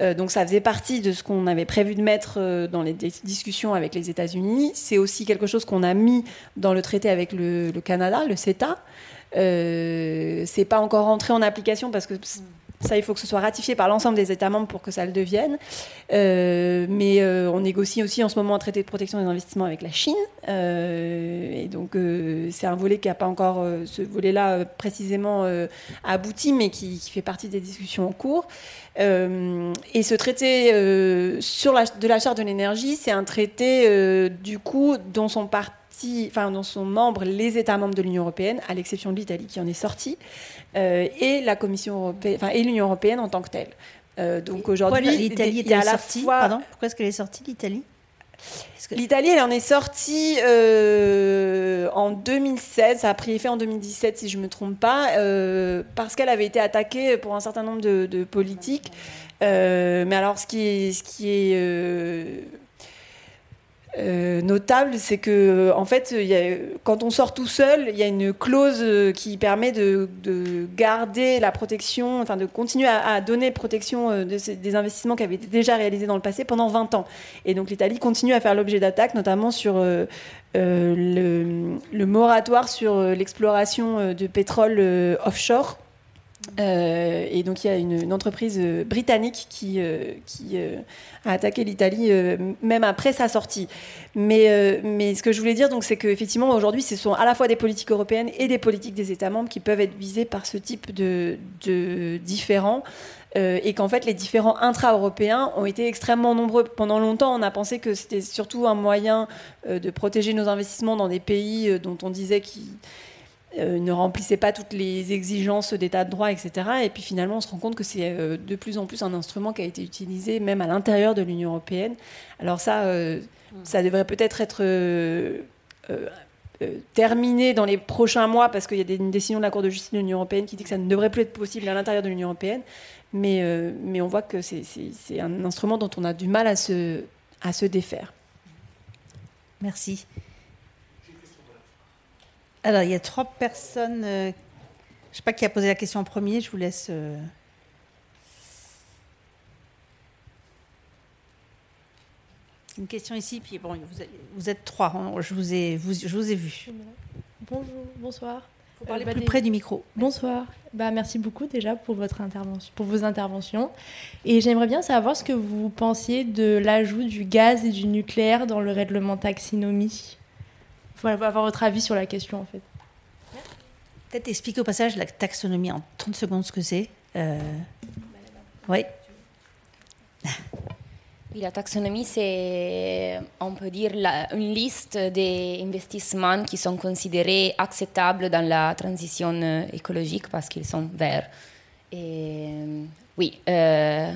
Euh, donc ça faisait partie de ce qu'on avait prévu de mettre dans les discussions avec les États-Unis. C'est aussi quelque chose qu'on a mis dans le traité avec le Canada, le CETA. Euh, c'est pas encore entré en application parce que ça, il faut que ce soit ratifié par l'ensemble des États membres pour que ça le devienne. Euh, mais euh, on négocie aussi en ce moment un traité de protection des investissements avec la Chine. et donc, c'est un volet qui n'a pas encore, ce volet-là précisément, abouti, mais qui, fait partie des discussions en cours. et ce traité sur la, de la charte de l'énergie, c'est un traité, du coup, dont son parti enfin, dans son membre les États membres de l'Union européenne, à l'exception de l'Italie qui en est sortie, euh, et la Commission européenne, enfin, et l'Union européenne en tant que telle. Euh, donc aujourd'hui, l'Italie est à la sortie fois... Pardon Pourquoi est-ce qu'elle est sortie l'Italie? L'Italie, elle en est sortie euh, en 2016, ça a pris effet en 2017 si je ne me trompe pas, parce qu'elle avait été attaquée pour un certain nombre de, politiques. mais alors, ce qui est, ce qui est notable, c'est que en fait, quand on sort tout seul, il y a une clause qui permet de, garder la protection, enfin de continuer à, donner protection des investissements qui avaient été déjà réalisés dans le passé pendant 20 ans. Et donc l'Italie continue à faire l'objet d'attaques, notamment sur le, moratoire sur l'exploration de pétrole offshore euh, et donc il y a une, entreprise euh, britannique qui, euh, a attaqué l'Italie même après sa sortie. Mais, ce que je voulais dire, c'est qu'effectivement aujourd'hui, ce sont à la fois des politiques européennes et des politiques des États membres qui peuvent être visées par ce type de, de différents. et qu'en fait les différents intra-européens ont été extrêmement nombreux. Pendant longtemps, on a pensé que c'était surtout un moyen de protéger nos investissements dans des pays dont on disait qu'ils euh, ne remplissait pas toutes les exigences d'état de droit, etc. Et puis finalement, on se rend compte que c'est euh, de plus en plus un instrument qui a été utilisé même à l'intérieur de l'Union européenne. Alors ça, euh, ça devrait peut-être être, terminé dans les prochains mois parce qu'il y a une décision de la Cour de justice de l'Union européenne qui dit que ça ne devrait plus être possible à l'intérieur de l'Union européenne. Mais, mais on voit que c'est un instrument dont on a du mal à se, à se défaire. Merci. Alors, il y a trois personnes. Euh, je ne sais pas qui a posé la question en premier. Je vous laisse. Euh. Une question ici, puis bon, vous, êtes trois. Hein, je vous ai, je vous ai vu. Bonjour, bonsoir. Vous parlez euh, plus près du micro. Bonsoir. Bah, merci beaucoup déjà pour, votre intervention, pour vos interventions. Et j'aimerais bien savoir ce que vous pensiez de l'ajout du gaz et du nucléaire dans le règlement taxinomie faut avoir votre avis sur la question en fait. Peut-être expliquer au passage la taxonomie en 30 secondes ce que c'est. Euh... Oui. Oui, la taxonomie, c'est, on peut dire, la, une liste des investissements qui sont considérés acceptables dans la transition euh, écologique parce qu'ils sont verts. Et oui, euh,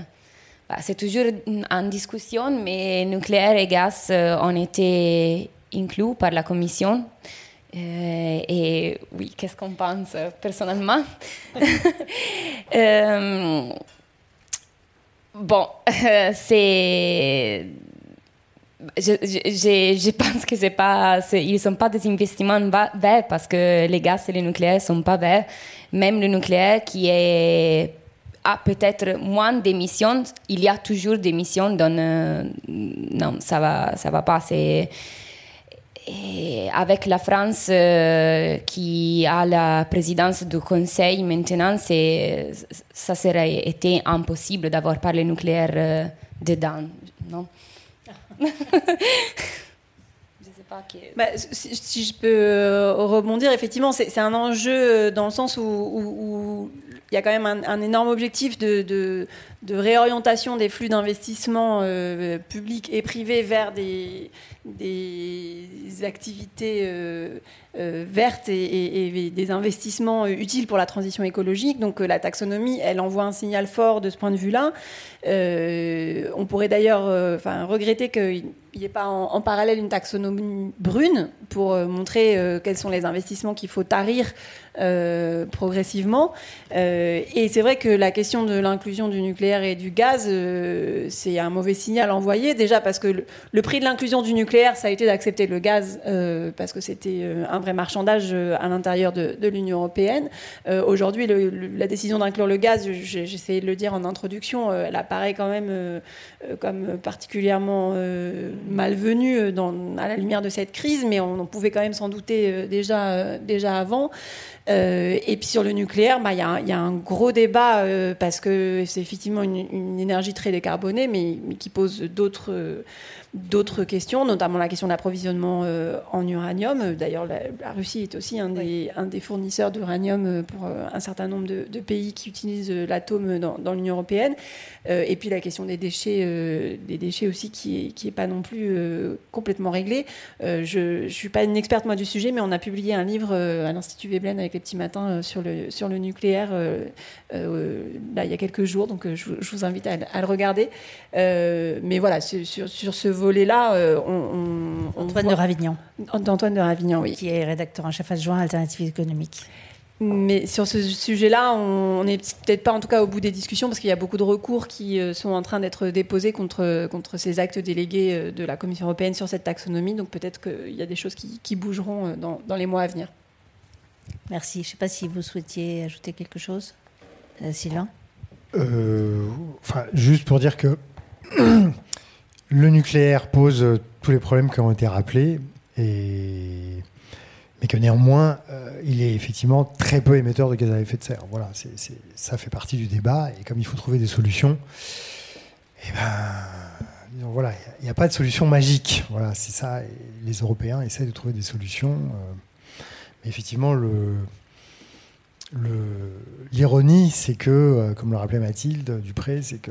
bah, c'est toujours en discussion, mais nucléaire et gaz euh, ont été inclus par la Commission. Euh, et oui, qu'est-ce qu'on pense euh, personnellement? Euh, Bon, c'est... Je, je, je, pense que c'est pas, ils ne sont pas des investissements verts parce que les gaz et le nucléaire ne sont pas verts. Même le nucléaire qui est, a peut-être moins d'émissions, il y a toujours des émissions, donc non, ça va, ça va pas. C'est, et avec la France euh, qui a la présidence du Conseil maintenant, ça serait été impossible d'avoir parlé nucléaire euh, dedans, non? Je. Bah, si, je peux euh, rebondir, effectivement, c'est un enjeu dans le sens où, il y a quand même un, énorme objectif de, réorientation des flux d'investissement publics et privés vers des, activités euh, euh, vertes et, des investissements utiles pour la transition écologique. Donc euh, la taxonomie, elle envoie un signal fort de ce point de vue-là. on pourrait d'ailleurs regretter qu'il n'y ait pas en, parallèle une taxonomie brune pour montrer quels sont les investissements qu'il faut tarir progressivement. et c'est vrai que la question de l'inclusion du nucléaire et du gaz, c'est un mauvais signal envoyé. Déjà parce que le prix de l'inclusion du nucléaire ça a été d'accepter le gaz euh, parce que c'était euh, un vrai marchandage euh, à l'intérieur de, l'Union européenne. Aujourd'hui, la décision d'inclure le gaz, j'essayais de le dire en introduction, elle apparaît quand même comme particulièrement malvenue à la lumière de cette crise, mais on, pouvait quand même s'en douter déjà avant. Et puis sur le nucléaire, bah, il bah, y, y, a un gros débat parce que c'est effectivement une, énergie très décarbonée, mais, mais qui pose d'autres d'autres questions, notamment la question de l'approvisionnement euh, en uranium. D'ailleurs, la, Russie est aussi un des, un des fournisseurs d'uranium euh, pour euh, un certain nombre de, pays qui utilisent l'atome dans, l'Union européenne. et puis la question des déchets, des déchets aussi, qui n'est est pas non plus complètement réglée. je ne suis pas une experte moi du sujet, mais on a publié un livre à l'Institut Veblen avec les petits matins sur, le, sur le nucléaire là, il y a quelques jours, donc je, vous invite à, le regarder. mais voilà, sur, sur ce volet-là, euh, on, Antoine de Ravignan. Antoine de Ravignan, oui. Qui est rédacteur en chef adjoint Alternative économique. Mais sur ce sujet-là, on n'est peut-être pas en tout cas au bout des discussions parce qu'il y a beaucoup de recours qui euh, sont en train d'être déposés contre, contre ces actes délégués euh, de la Commission européenne sur cette taxonomie. Donc peut-être qu'il y a des choses qui, bougeront dans, dans, les mois à venir. Merci. Je ne sais pas si vous souhaitiez ajouter quelque chose, Sylvain. enfin, juste pour dire que le nucléaire pose tous les problèmes qui ont été rappelés mais que néanmoins, euh, il est effectivement très peu émetteur de gaz à effet de serre. Voilà, ça fait partie du débat, et comme il faut trouver des solutions, et eh ben, voilà, il n'y a, pas de solution magique. Voilà, c'est ça. les Européens essayent de trouver des solutions. Euh, mais effectivement, l'ironie, c'est que, euh, comme le rappelait Mathilde Dupré, c'est que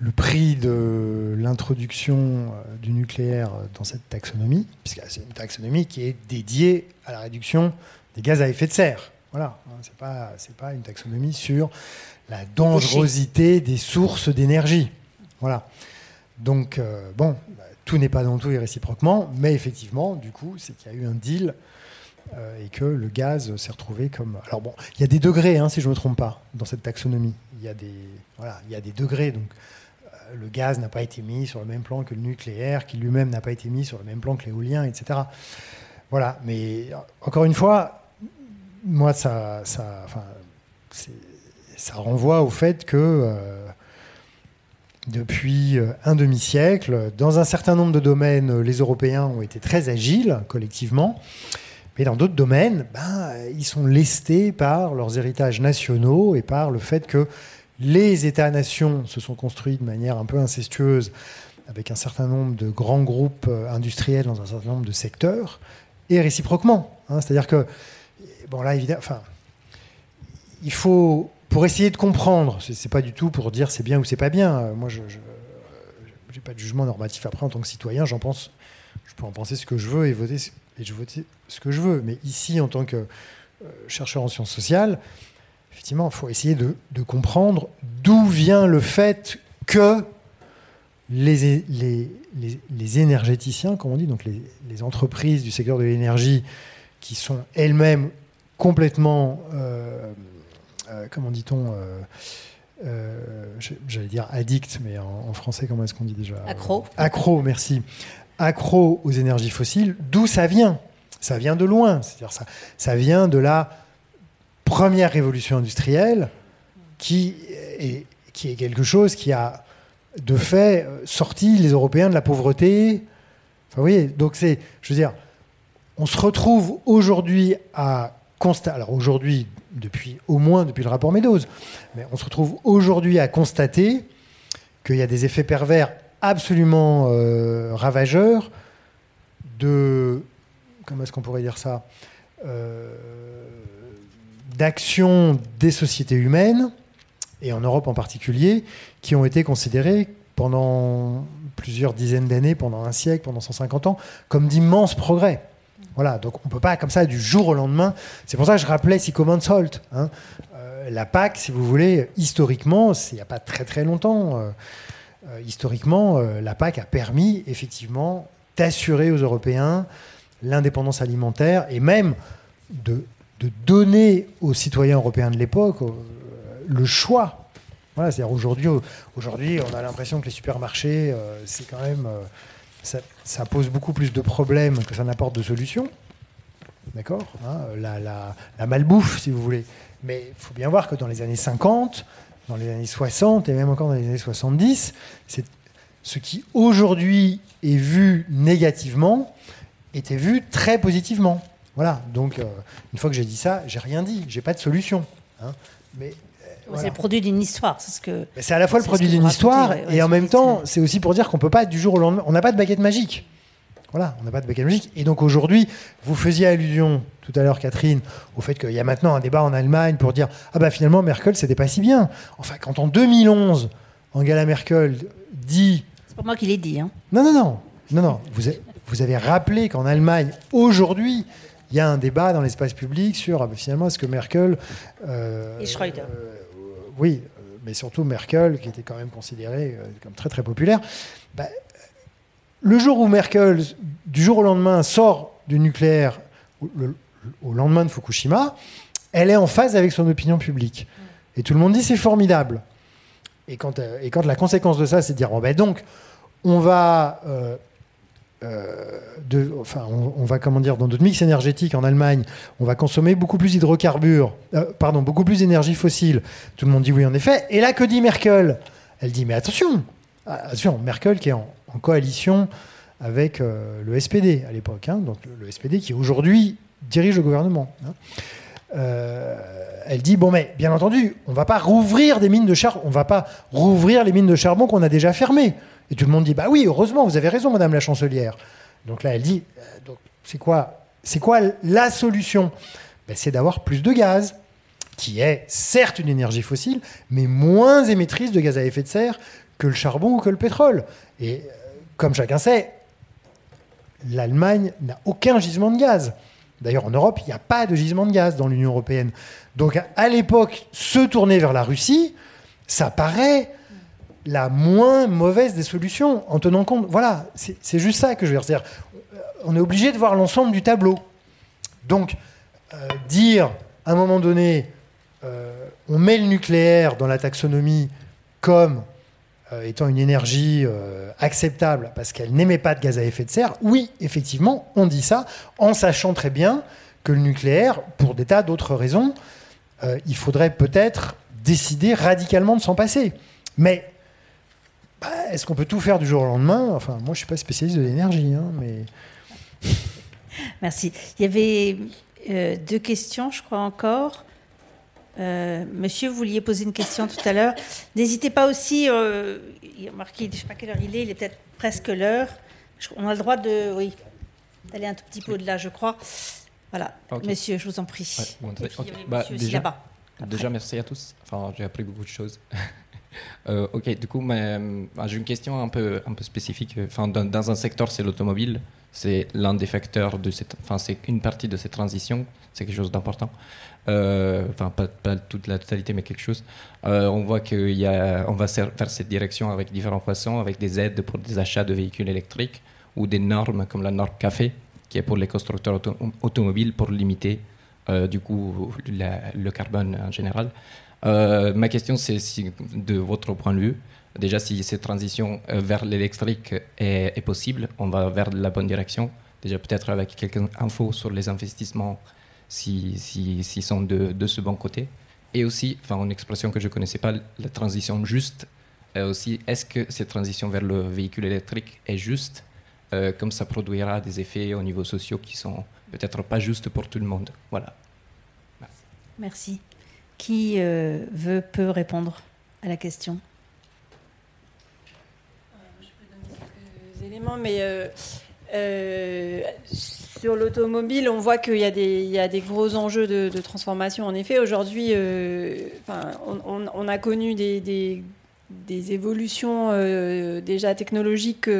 le prix de l'introduction euh, du nucléaire dans cette taxonomie, puisque c'est une taxonomie qui est dédiée à la réduction des gaz à effet de serre. Voilà, hein, c'est pas pas une taxonomie sur la dangerosité des sources d'énergie. Voilà. Donc euh, bon, bah, tout n'est pas dans tout et réciproquement, mais effectivement, du coup, c'est qu'il y a eu un deal euh, et que le gaz s'est retrouvé comme. Alors bon, il y a des degrés, hein, si je ne me trompe pas, dans cette taxonomie. Il y a des voilà, il y a des degrés donc le gaz n'a pas été mis sur le même plan que le nucléaire, qui lui-même n'a pas été mis sur le même plan que l'éolien, etc. Voilà, mais encore une fois, moi, ça, ça, ça renvoie au fait que euh, depuis euh, un demi-siècle, dans un certain nombre de domaines, les Européens ont été très agiles collectivement. Mais dans d'autres domaines, ben, ils sont lestés par leurs héritages nationaux et par le fait que les États-nations se sont construits de manière un peu incestueuse avec un certain nombre de grands groupes euh, industriels dans un certain nombre de secteurs, et réciproquement. Hein. C'est-à-dire que, bon là, évidemment, enfin, il faut, pour essayer de comprendre, c'est pas du tout pour dire c'est bien ou c'est pas bien. Euh, moi, je n'ai pas de jugement normatif après en tant que citoyen, j'en pense, je peux en penser ce que je veux et voter, et voter ce que je veux. Mais ici, en tant que euh, chercheur en sciences sociales, effectivement, il faut essayer de, comprendre d'où vient le fait que les, les, énergéticiens, comme on dit, donc les, entreprises du secteur de l'énergie, qui sont elles-mêmes complètement, euh, euh, comment dit-on, euh, j'allais dire addict, mais en, français, comment est-ce qu'on dit déjà Accro. Accro, merci. Accro aux énergies fossiles, d'où ça vient? Ça vient de loin, c'est-à-dire ça, ça vient de la première révolution industrielle qui est, quelque chose qui a de fait sorti les Européens de la pauvreté. Enfin, vous voyez, donc c'est, je veux dire, on se retrouve aujourd'hui à constater, alors aujourd'hui, depuis au moins depuis le rapport Meadows, mais on se retrouve aujourd'hui à constater qu'il y a des effets pervers absolument euh, ravageurs de, comment est-ce qu'on pourrait dire ça euh, d'actions des sociétés humaines, et en Europe en particulier, qui ont été considérées pendant plusieurs dizaines d'années, pendant un siècle, pendant 150 ans, comme d'immenses progrès. Voilà, donc on ne peut pas comme ça du jour au lendemain. C'est pour ça que je rappelais Sycommon Salt. Hein. Euh, la PAC, si vous voulez, historiquement, il n'y a pas très très longtemps, euh, euh, historiquement, la PAC a permis effectivement d'assurer aux Européens l'indépendance alimentaire et même de de donner aux citoyens européens de l'époque euh, le choix. Voilà, c'est-à-dire aujourd'hui, aujourd'hui, on a l'impression que les supermarchés, euh, c'est quand même, euh, ça, pose beaucoup plus de problèmes que ça n'apporte de solutions. D'accord hein, la, malbouffe, si vous voulez. Mais il faut bien voir que dans les années 50, dans les années 60 et même encore dans les années 70, c'est ce qui aujourd'hui est vu négativement était vu très positivement. Voilà, donc euh, une fois que j'ai dit ça, j'ai rien dit, j'ai pas de solution. Hein. Mais euh, C'est le produit d'une histoire. C'est ce que. C'est à la fois le produit d'une histoire et en même temps, c'est aussi pour dire qu'on peut pas du jour au lendemain. On n'a pas de baguette magique. Voilà, on n'a pas de baguette magique. Et donc aujourd'hui, vous faisiez allusion tout à l'heure, Catherine, au fait qu'il y a maintenant un débat en Allemagne pour dire ah bah finalement Merkel c'était pas si bien. Enfin, quand en 2011 Angela Merkel dit. C'est pas moi qui l'ai dit. Hein. Non non non non non. Vous avez, vous avez rappelé qu'en Allemagne aujourd'hui il y a un débat dans l'espace public sur ah, finalement est-ce que Merkel. Euh, Et Schröder. Euh, oui, mais surtout Merkel, qui était quand même considérée euh, comme très très populaire. Bah, le jour où Merkel, du jour au lendemain, sort du nucléaire, le, au lendemain de Fukushima, elle est en phase avec son opinion publique. Et tout le monde dit c'est formidable. Et quand, euh, et quand la conséquence de ça, c'est de dire ben donc, on va. Euh, euh, on, va comment dans notre mix énergétique en Allemagne, on va consommer beaucoup plus d'hydrocarbures, pardon, beaucoup plus d'énergie fossile. Tout le monde dit oui en effet. Et là, que dit Merkel? Elle dit mais attention, attention, Merkel qui est en, coalition avec le SPD à l'époque, hein, donc le, SPD qui aujourd'hui dirige le gouvernement. Hein. Euh, elle dit bon mais bien entendu, on va pas rouvrir des mines de charbon, on va pas rouvrir les mines de charbon qu'on a déjà fermées. Et tout le monde dit bah oui, heureusement, vous avez raison, Madame la chancelière. Donc là, elle dit euh, c'est quoi, quoi la solution? Ben, C'est d'avoir plus de gaz, qui est certes une énergie fossile, mais moins émettrice de gaz à effet de serre que le charbon ou que le pétrole. Et euh, comme chacun sait, l'Allemagne n'a aucun gisement de gaz. D'ailleurs, en Europe, il n'y a pas de gisement de gaz dans l'Union européenne. Donc, à l'époque, se tourner vers la Russie, ça paraît la moins mauvaise des solutions, en tenant compte. Voilà, c'est juste ça que je veux dire. C'est-à-dire, on est obligé de voir l'ensemble du tableau. Donc, euh, dire à un moment donné, euh, on met le nucléaire dans la taxonomie comme euh, étant une énergie euh, acceptable parce qu'elle n'émet pas de gaz à effet de serre, oui, effectivement, on dit ça en sachant très bien que le nucléaire, pour des tas d'autres raisons, euh, il faudrait peut-être décider radicalement de s'en passer. Mais bah, est-ce qu'on peut tout faire du jour au lendemain? Enfin, moi, je ne suis pas spécialiste de l'énergie, hein, mais... Merci. Il y avait deux questions, je crois encore. Euh, monsieur, vous vouliez poser une question tout à l'heure. N'hésitez pas aussi, euh, il a marqué, je ne sais pas quelle heure il est, il est peut-être presque l'heure. On a le droit de, oui, d'aller un tout petit peu au-delà, je crois. Voilà, monsieur, je vous en prie. Bah, déjà, déjà, merci à tous. Enfin, j'ai appris beaucoup de choses. Euh, ok, du coup, j'ai une question un peu, spécifique. Dans, un secteur, c'est l'automobile. C'est l'un des facteurs de cette. Enfin, c'est une partie de cette transition. C'est quelque chose d'important. Euh, enfin pas, toute la totalité, mais quelque chose. Euh, on voit qu'on va faire cette direction avec différentes façons, avec des aides pour des achats de véhicules électriques ou des normes comme la norme café, qui est pour les constructeurs automobiles pour limiter euh, du coup le carbone en général. Ma question, c'est de votre point de vue, déjà si cette transition vers l'électrique est, possible, on va vers la bonne direction. Déjà peut-être avec quelques infos sur les investissements s'ils si, si, sont de, de, ce bon côté. Et aussi, enfin, une expression que je ne connaissais pas, la transition juste. Euh, aussi, est-ce que cette transition vers le véhicule électrique est juste? Euh, Comme ça produira des effets au niveau social qui sont peut-être pas justes pour tout le monde. Voilà. Merci. Qui euh, veut, peut répondre à la question? Je peux donner quelques éléments, mais euh, sur l'automobile, on voit qu'il y, a des gros enjeux de, transformation. En effet, aujourd'hui, euh, on, a connu des, évolutions euh, déjà technologiques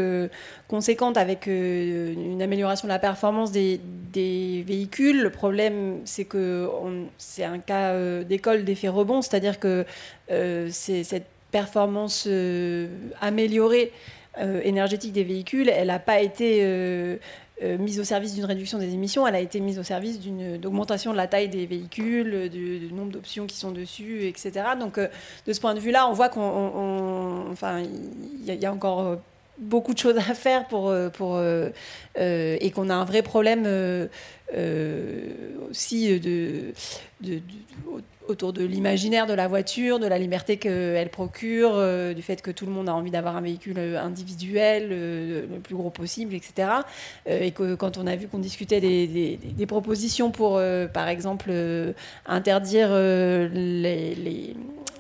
conséquentes avec une amélioration de la performance des, véhicules. Le problème, c'est que c'est un cas d'école d'effet rebond, c'est-à-dire que cette performance améliorée euh, énergétique des véhicules, elle n'a pas été euh, euh, mise au service d'une réduction des émissions, elle a été mise au service d'une augmentation de la taille des véhicules, du, nombre d'options qui sont dessus, etc. Donc, de ce point de vue-là, on voit qu'on, enfin, il y, a encore beaucoup de choses à faire pour, pour et qu'on a un vrai problème aussi de, de, autour de l'imaginaire de la voiture, de la liberté qu'elle procure, euh, du fait que tout le monde a envie d'avoir un véhicule euh, individuel, euh, le plus gros possible, etc. et que quand on a vu qu'on discutait des, propositions pour, par exemple, interdire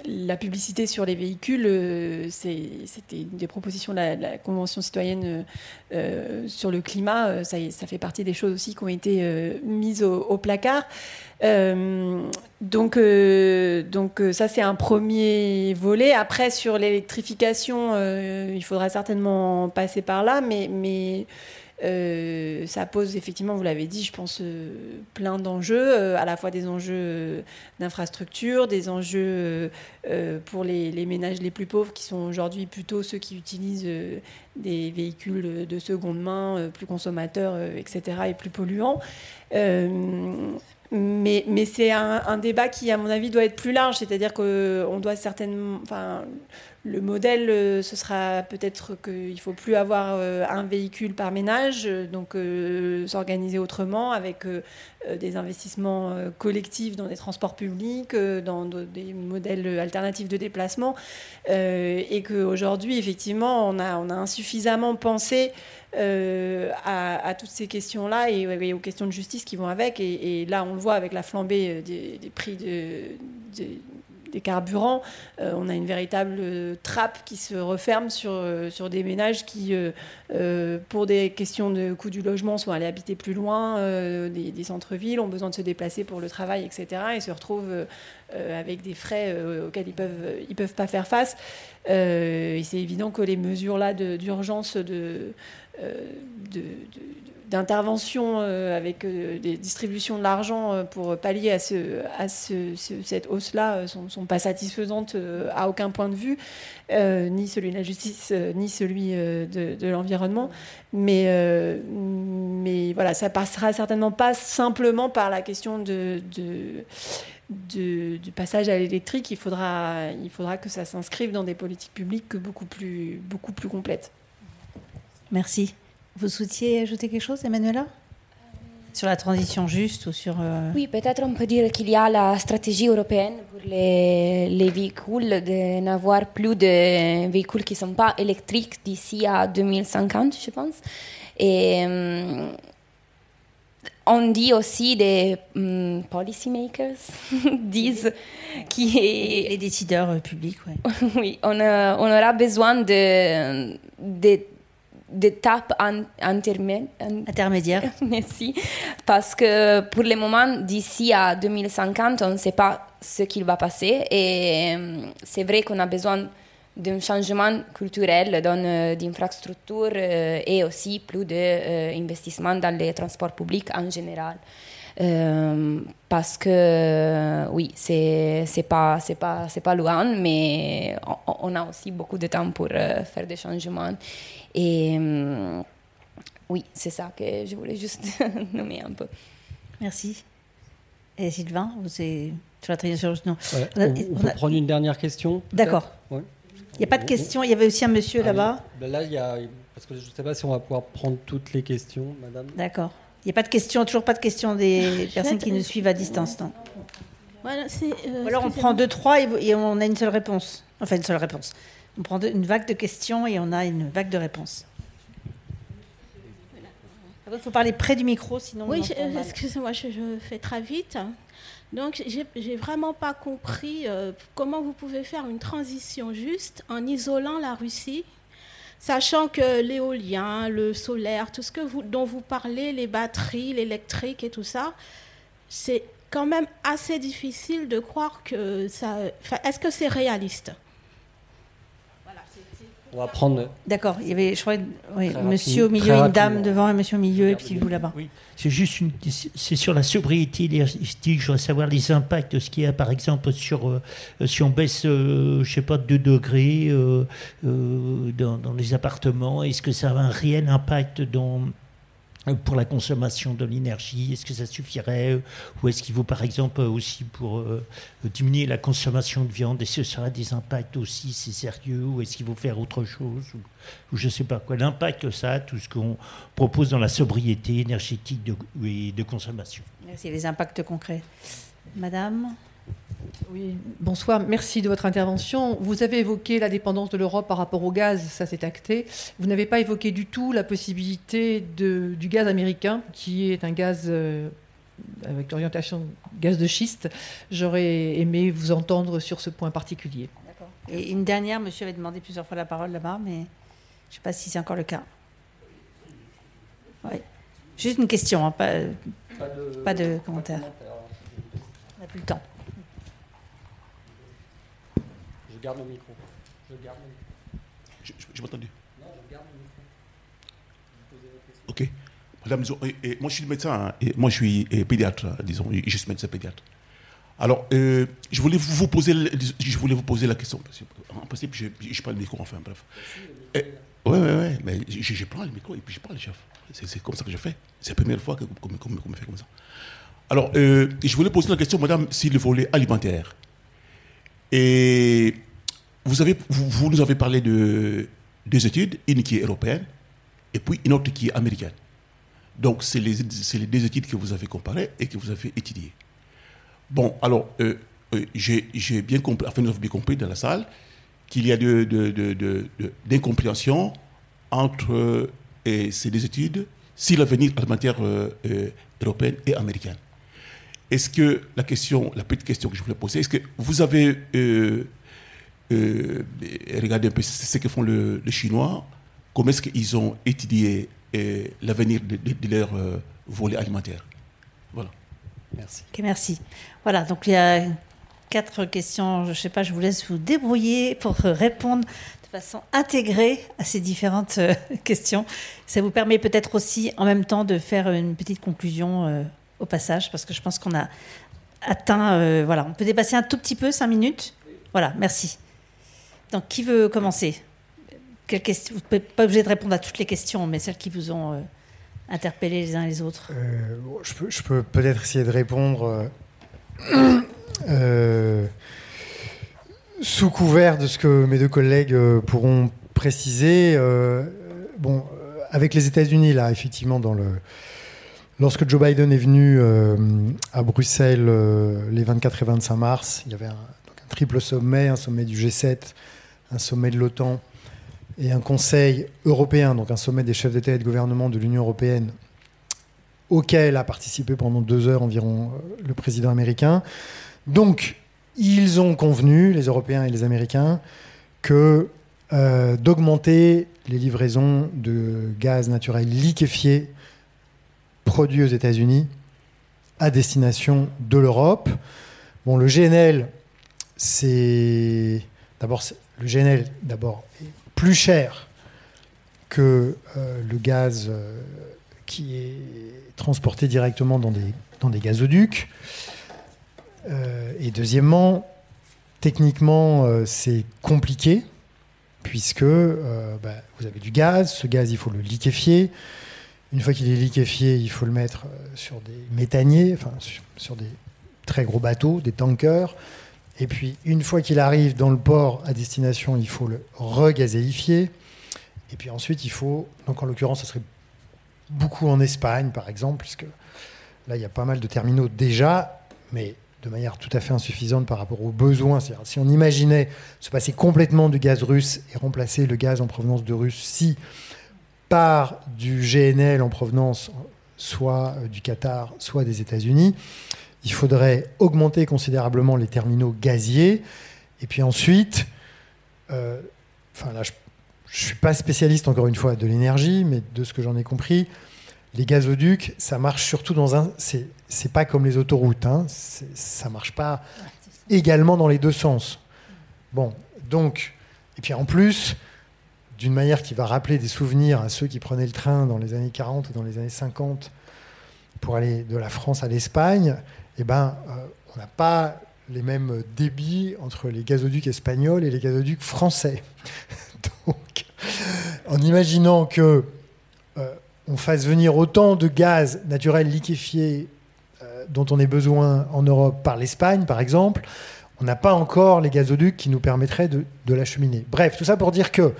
la publicité sur les véhicules, c'était des propositions de la, Convention citoyenne sur le climat. Ça, fait partie des choses aussi qui ont été mises au placard. Euh, donc, euh, donc euh, ça c'est un premier volet. Après sur l'électrification, il faudra certainement passer par là, mais, mais ça pose effectivement, vous l'avez dit, je pense plein d'enjeux, à la fois des enjeux d'infrastructure, des enjeux pour les, ménages les plus pauvres qui sont aujourd'hui plutôt ceux qui utilisent des véhicules de seconde main plus consommateurs, etc., et plus polluants. Mais, c'est un, débat qui, à mon avis, doit être plus large. C'est-à-dire qu'on doit certainement. Le modèle, euh, ce sera peut-être qu'il ne faut plus avoir euh, un véhicule par ménage, donc euh, s'organiser autrement avec des investissements collectifs dans des transports publics, dans des modèles alternatifs de déplacement, et qu'aujourd'hui, effectivement, on a, on a insuffisamment pensé à, toutes ces questions-là et, aux questions de justice qui vont avec. Et, là, on le voit avec la flambée des, prix de des carburants, euh, on a une véritable euh, trappe qui se referme sur, euh, des ménages qui, pour des questions de coût du logement, sont allés habiter plus loin des, centres-villes, ont besoin de se déplacer pour le travail, etc. et se retrouvent avec des frais auxquels ils ne peuvent, ils peuvent pas faire face. et c'est évident que les mesures là d'urgence de, de, d'intervention euh, avec euh, des distributions de l'argent euh, pour pallier à, ce, à ce, cette hausse-là sont, sont, pas satisfaisantes à aucun point de vue, ni celui de la justice, ni celui de, l'environnement. Mais, voilà, ça passera certainement pas simplement par la question du passage à l'électrique, il faudra, que ça s'inscrive dans des politiques publiques beaucoup plus complètes. Merci. Vous souhaitiez ajouter quelque chose, Emmanuela? Sur la transition juste ou sur... Euh, oui, peut-être on peut dire qu'il y a la stratégie européenne pour les, les véhicules, de n'avoir plus de véhicules qui ne sont pas électriques d'ici à 2050, je pense. Et euh, on dit aussi des um, policy makers disent qui est... Les décideurs euh, publics, ouais. oui. On, on, aura besoin de, de d'étapes intermédiaires. Merci. Parce que pour le moment, d'ici à 2050, on ne sait pas ce qu'il va passer. Et euh, c'est vrai qu'on a besoin d'un changement culturel, euh, d'infrastructures euh, et aussi plus d'investissement dans les transports publics en général. parce que oui, c'est c'est pas c'est pas c'est pas loin, mais on, on, a aussi beaucoup de temps pour faire des changements. Et euh, oui, c'est ça que je voulais juste nommer un peu. Merci. Et Sylvain, vous êtes sur la transition non. on, peut prendre une dernière question D'accord. Il n'y a pas de questions. Il y avait aussi un monsieur là-bas. Ben là, il y a. Parce que je ne sais pas si on va pouvoir prendre toutes les questions, madame. D'accord. Il n'y a pas de questions, toujours pas de questions des personnes qui nous suivent à distance. Non voilà, euh, alors on prend deux, trois et, on a une seule réponse. Enfin, une seule réponse. On prend une vague de questions et on a une vague de réponses. Il faut parler près du micro, sinon. Oui, excusez-moi, je, fais très vite. Donc, j'ai vraiment pas compris euh, comment vous pouvez faire une transition juste en isolant la Russie, sachant que l'éolien, le solaire, tout ce que vous, dont vous parlez, les batteries, l'électrique et tout ça, c'est quand même assez difficile de croire que ça. Est-ce que c'est réaliste? On va prendre. D'accord. Il y avait, je crois, oui, monsieur au milieu, une dame devant, un monsieur au milieu, et puis vous là-bas. Oui. C'est juste une, c'est sur la sobriété énergétique. Je voudrais savoir les impacts de ce qu'il y a, par exemple, sur euh, si on baisse, euh, je sais pas, 2 degrés euh, dans, dans, les appartements. Est-ce que ça a un réel impact dans pour la consommation de l'énergie Est-ce que ça suffirait Ou est-ce qu'il vaut par exemple aussi pour euh, diminuer la consommation de viande Est-ce que ça aura des impacts aussi C'est sérieux Ou est-ce qu'il faut faire autre chose ou, je ne sais pas quoi. L'impact que ça a, tout ce qu'on propose dans la sobriété énergétique de, et de consommation. Merci. Les impacts concrets. Madame? Oui, bonsoir. Merci de votre intervention. Vous avez évoqué la dépendance de l'Europe par rapport au gaz, ça s'est acté. Vous n'avez pas évoqué du tout la possibilité de, du gaz américain, qui est un gaz euh, avec l'orientation gaz de schiste. J'aurais aimé vous entendre sur ce point particulier. Et une dernière, monsieur avait demandé plusieurs fois la parole là-bas, mais je ne sais pas si c'est encore le cas. Oui. Juste une question, hein, pas, de, pas de commentaire. On n'a plus le temps. Je garde le micro. Je garde le micro. Je, je, m'entendais Non, je garde le micro. Ok. Madame, et, moi je suis médecin, hein, et moi je suis pédiatre, disons, je suis médecin pédiatre. Alors, euh, je, voulais vous poser, je voulais vous poser la question, en principe, je pas le micro, enfin bref. Oui, oui, oui. Mais je, prends le micro et puis je parle, chef. C'est comme ça que je fais. C'est la première fois qu'on me fait comme ça. Alors, euh, je voulais poser une question, madame, sur le volet alimentaire. Et vous, avez, vous, nous avez parlé de deux études, une qui est européenne et puis une autre qui est américaine. Donc, c'est les, les, deux études que vous avez comparées et que vous avez étudiées. Bon, alors, euh, euh, j'ai bien compris, enfin, nous avons bien compris dans la salle qu'il y a d'incompréhension de, de, entre ces deux études si l'avenir alimentaire européen et américain. Est-ce que la question, la petite question que je voulais poser, est-ce que vous avez euh, euh, regardé un peu ce que font les Chinois Comment est-ce qu'ils ont étudié euh, l'avenir de, leur volet alimentaire Voilà. Merci. merci. Voilà, donc il y a quatre questions. Je ne sais pas, je vous laisse vous débrouiller pour répondre de façon intégrée à ces différentes questions. Ça vous permet peut-être aussi en même temps de faire une petite conclusion au passage, parce que je pense qu'on a atteint. Euh, voilà, on peut dépasser un tout petit peu, cinq minutes? Voilà, merci. Donc, qui veut commencer? Vous n'êtes pas obligé de répondre à toutes les questions, mais celles qui vous ont euh, interpellé les uns les autres. Euh, je peux, peut-être essayer de répondre sous couvert de ce que mes deux collègues pourront préciser. bon, avec les États-Unis, là, effectivement, Lorsque Joe Biden est venu euh, à Bruxelles euh, les 24 et 25 mars, il y avait un, triple sommet, un sommet du G7, un sommet de l'OTAN et un conseil européen, donc un sommet des chefs d'État et de gouvernement de l'Union européenne, auquel a participé pendant deux heures environ euh, le président américain. Donc, ils ont convenu, les Européens et les Américains, que d'augmenter les livraisons de gaz naturel liquéfié produit aux États-Unis à destination de l'Europe. Bon, le GNL, c'est d'abord le GNL d'abord est plus cher que euh, le gaz euh, qui est transporté directement dans des, gazoducs. Euh, et deuxièmement, techniquement, c'est compliqué puisque bah, vous avez du gaz, ce gaz, il faut le liquéfier. Une fois qu'il est liquéfié, il faut le mettre sur des méthaniers, enfin sur, des très gros bateaux, des tankers. Et puis, une fois qu'il arrive dans le port à destination, il faut le regazéifier. Et puis ensuite, il faut, donc en l'occurrence, ce serait beaucoup en Espagne, par exemple, puisque là, il y a pas mal de terminaux déjà, mais de manière tout à fait insuffisante par rapport aux besoins. C'est-à-dire, si on imaginait se passer complètement du gaz russe et remplacer le gaz en provenance de Russie par du GNL en provenance soit euh, du Qatar, soit des États-Unis. Il faudrait augmenter considérablement les terminaux gaziers. Et puis ensuite, euh, enfin là, je ne suis pas spécialiste encore une fois de l'énergie, mais de ce que j'en ai compris, les gazoducs, ça marche surtout dans un. C'est pas comme les autoroutes, hein, ça marche pas également dans les deux sens. Bon, donc, et puis en plus, d'une manière qui va rappeler des souvenirs à ceux qui prenaient le train dans les années 40 et dans les années 50 pour aller de la France à l'Espagne, eh ben, euh, on n'a pas les mêmes débits entre les gazoducs espagnols et les gazoducs français. Donc, en imaginant que euh, on fasse venir autant de gaz naturel liquéfié euh, dont on ait besoin en Europe par l'Espagne, par exemple, on n'a pas encore les gazoducs qui nous permettraient de, l'acheminer. Bref, tout ça pour dire que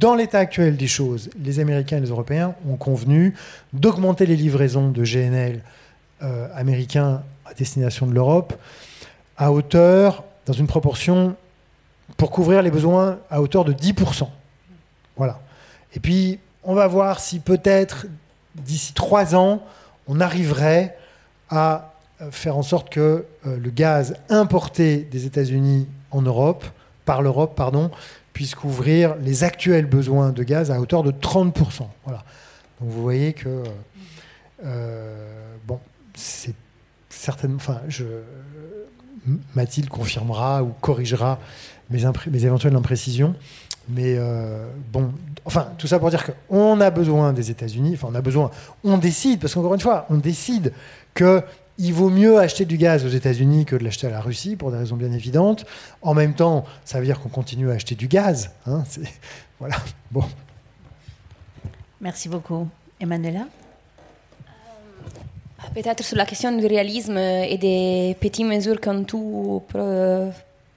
dans l'état actuel des choses, les Américains et les Européens ont convenu d'augmenter les livraisons de GNL américains destination de l'Europe à hauteur, dans une proportion, pour couvrir les besoins à hauteur de 10%. Voilà. Et puis, on va voir si peut-être d'ici trois ans, on arriverait à euh, faire en sorte que euh, le gaz importé des États-Unis en Europe, par l'Europe, pardon, puisse couvrir les actuels besoins de gaz à hauteur de 30%. Voilà. Donc vous voyez que, euh, bon, c'est certainement, enfin, Mathilde confirmera ou corrigera mes, mes éventuelles imprécisions. Mais euh, bon, enfin, tout ça pour dire qu'on a besoin des États-Unis, enfin, on a besoin, on décide, parce qu'encore une fois, on décide que il vaut mieux acheter du gaz aux États-Unis que de l'acheter à la Russie, pour des raisons bien évidentes. En même temps, ça veut dire qu'on continue à acheter du gaz. Hein, voilà. Bon. Merci beaucoup. Emmanuela? Peut-être sur la question du réalisme et des petites mesures qu'on tout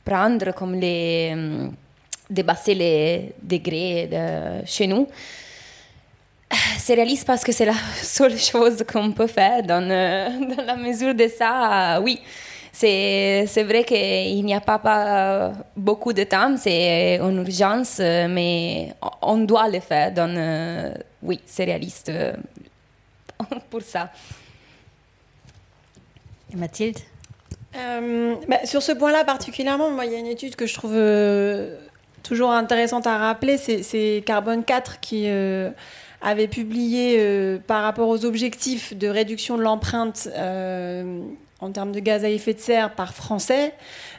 prendre, comme les dépasser les degrés de chez nous. C'est réaliste parce que c'est la seule chose qu'on peut faire dans, dans, la mesure de ça. Oui, c'est vrai qu'il n'y a pas, beaucoup de temps, c'est une urgence, mais on doit le faire. Donc, oui, c'est réaliste pour ça. Mathilde euh, bah, Sur ce point-là particulièrement, moi, il y a une étude que je trouve euh, toujours intéressante à rappeler, c'est Carbone 4 qui euh, avait publié par rapport aux objectifs de réduction de l'empreinte en termes de gaz à effet de serre par Français.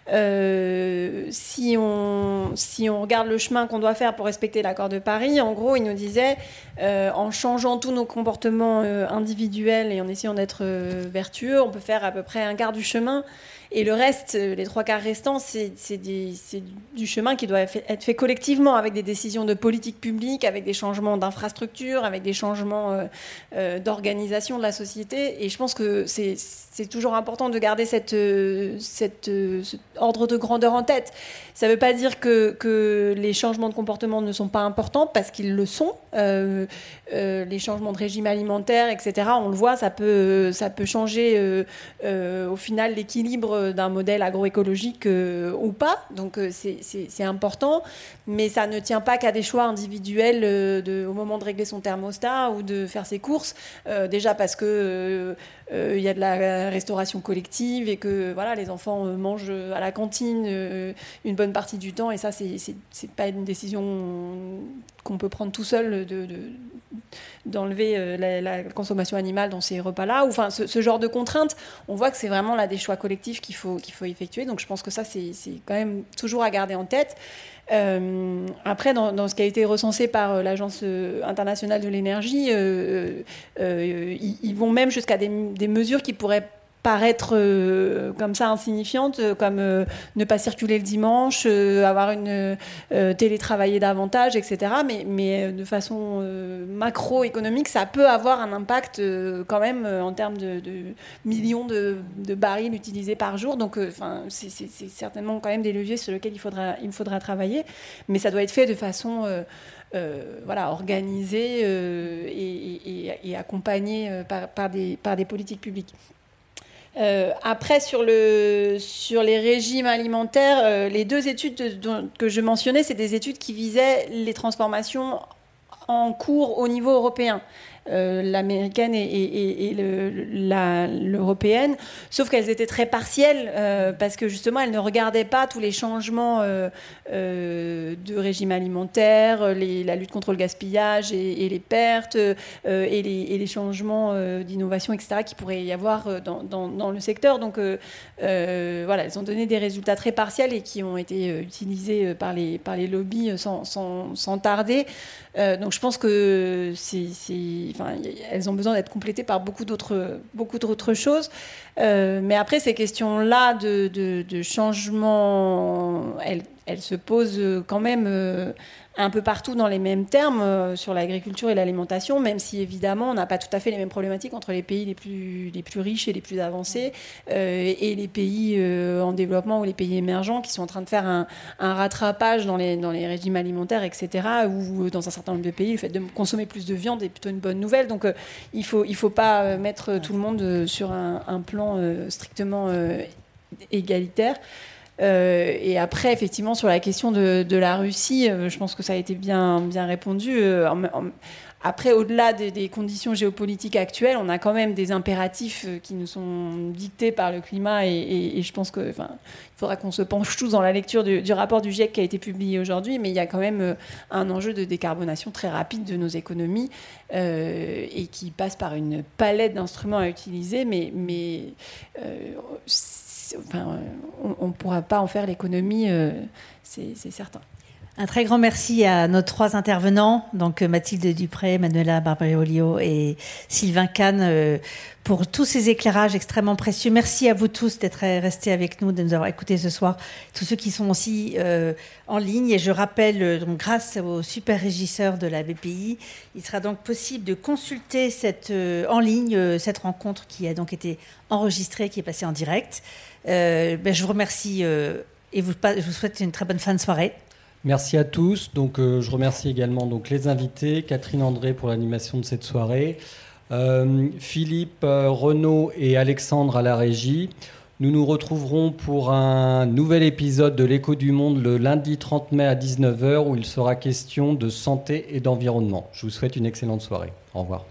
Si, on, si on regarde le chemin qu'on doit faire pour respecter l'accord de Paris, en gros, il nous disait, en changeant tous nos comportements individuels et en essayant d'être vertueux, on peut faire à peu près un quart du chemin. Et le reste, euh, les trois quarts restants, c'est du chemin qui doit être fait collectivement avec des décisions de politique publique, avec des changements d'infrastructure, avec des changements euh, euh, d'organisation de la société. Et je pense que c'est toujours important de garder cet ordre de grandeur en tête. Ça ne veut pas dire que, les changements de comportement ne sont pas importants, parce qu'ils le sont. les changements de régime alimentaire, etc., on le voit, ça peut, changer au final l'équilibre d'un modèle agroécologique euh, ou pas. Donc euh, c'est important, mais ça ne tient pas qu'à des choix individuels euh, au moment de régler son thermostat ou de faire ses courses. déjà parce que il y a de la restauration collective et que voilà les enfants mangent à la cantine une bonne partie du temps et ça c'est pas une décision qu'on peut prendre tout seul de, d'enlever euh, la, consommation animale dans ces repas-là. Enfin, ce, genre de contraintes, on voit que c'est vraiment là des choix collectifs qu'il faut, qu'il faut effectuer. Donc je pense que ça, c'est quand même toujours à garder en tête. Euh, après, dans, ce qui a été recensé par euh, l'Agence internationale de l'énergie, ils, vont même jusqu'à des mesures qui pourraient paraître euh, comme ça insignifiante, euh, comme euh, ne pas circuler le dimanche, avoir une télétravailler davantage, etc. Mais, de façon macroéconomique, ça peut avoir un impact quand même en termes de, millions de, barils utilisés par jour. Donc, c'est certainement quand même des leviers sur lesquels il faudra, il faudra travailler, mais ça doit être fait de façon voilà, organisée et, accompagnée par des politiques publiques. Euh, après, sur, le, sur les régimes alimentaires, euh, les deux études que je mentionnais, c'est des études qui visaient les transformations en cours au niveau européen. Euh, l'américaine et, l'européenne, sauf qu'elles étaient très partielles euh, parce que justement elles ne regardaient pas tous les changements euh, de régime alimentaire, la lutte contre le gaspillage et, les pertes et les, changements d'innovation, etc., qui pourrait y avoir dans, le secteur. Donc voilà, elles ont donné des résultats très partiels et qui ont été utilisés par les, par les lobbies sans, sans tarder. donc je pense que c'est elles ont besoin d'être complétées par beaucoup d'autres, choses. Euh, mais après, ces questions-là de, changement, elles, elles, se posent quand même euh, un peu partout dans les mêmes termes euh, sur l'agriculture et l'alimentation, même si évidemment on n'a pas tout à fait les mêmes problématiques entre les pays les plus, riches et les plus avancés et les pays en développement ou les pays émergents qui sont en train de faire un, rattrapage dans les, régimes alimentaires, etc. Ou dans un certain nombre de pays, le fait de consommer plus de viande est plutôt une bonne nouvelle. Donc il ne faut, pas mettre tout le monde sur un, plan euh, strictement euh, égalitaire. Euh, et après, effectivement, sur la question de, la Russie, je pense que ça a été bien, bien répondu. après, au-delà des, conditions géopolitiques actuelles, on a quand même des impératifs qui nous sont dictés par le climat. Et, je pense qu'il faudra qu'on se penche tous dans la lecture du, rapport du GIEC qui a été publié aujourd'hui. Mais il y a quand même un enjeu de décarbonation très rapide de nos économies. Euh, et qui passe par une palette d'instruments à utiliser, mais, euh, enfin, on ne pourra pas en faire l'économie, euh, c'est certain. Un très grand merci à nos trois intervenants, donc euh, Mathilde Dupré, Manuela Barbariolio et Sylvain Kahn, euh, pour tous ces éclairages extrêmement précieux. Merci à vous tous d'être restés avec nous, de nous avoir écoutés ce soir, tous ceux qui sont aussi euh, en ligne. Et je rappelle, grâce au super régisseur de la BPI, il sera donc possible de consulter cette, en ligne cette rencontre qui a donc été enregistrée, qui est passée en direct. Ben, je vous remercie et je vous souhaite une très bonne fin de soirée. Merci à tous. Donc, euh, je remercie également donc, les invités, Catherine André pour l'animation de cette soirée, euh, Philippe, euh, Renaud et Alexandre à la régie. Nous nous retrouverons pour un nouvel épisode de l'écho du monde le lundi 30 mai à 19h où il sera question de santé et d'environnement. Je vous souhaite une excellente soirée. Au revoir.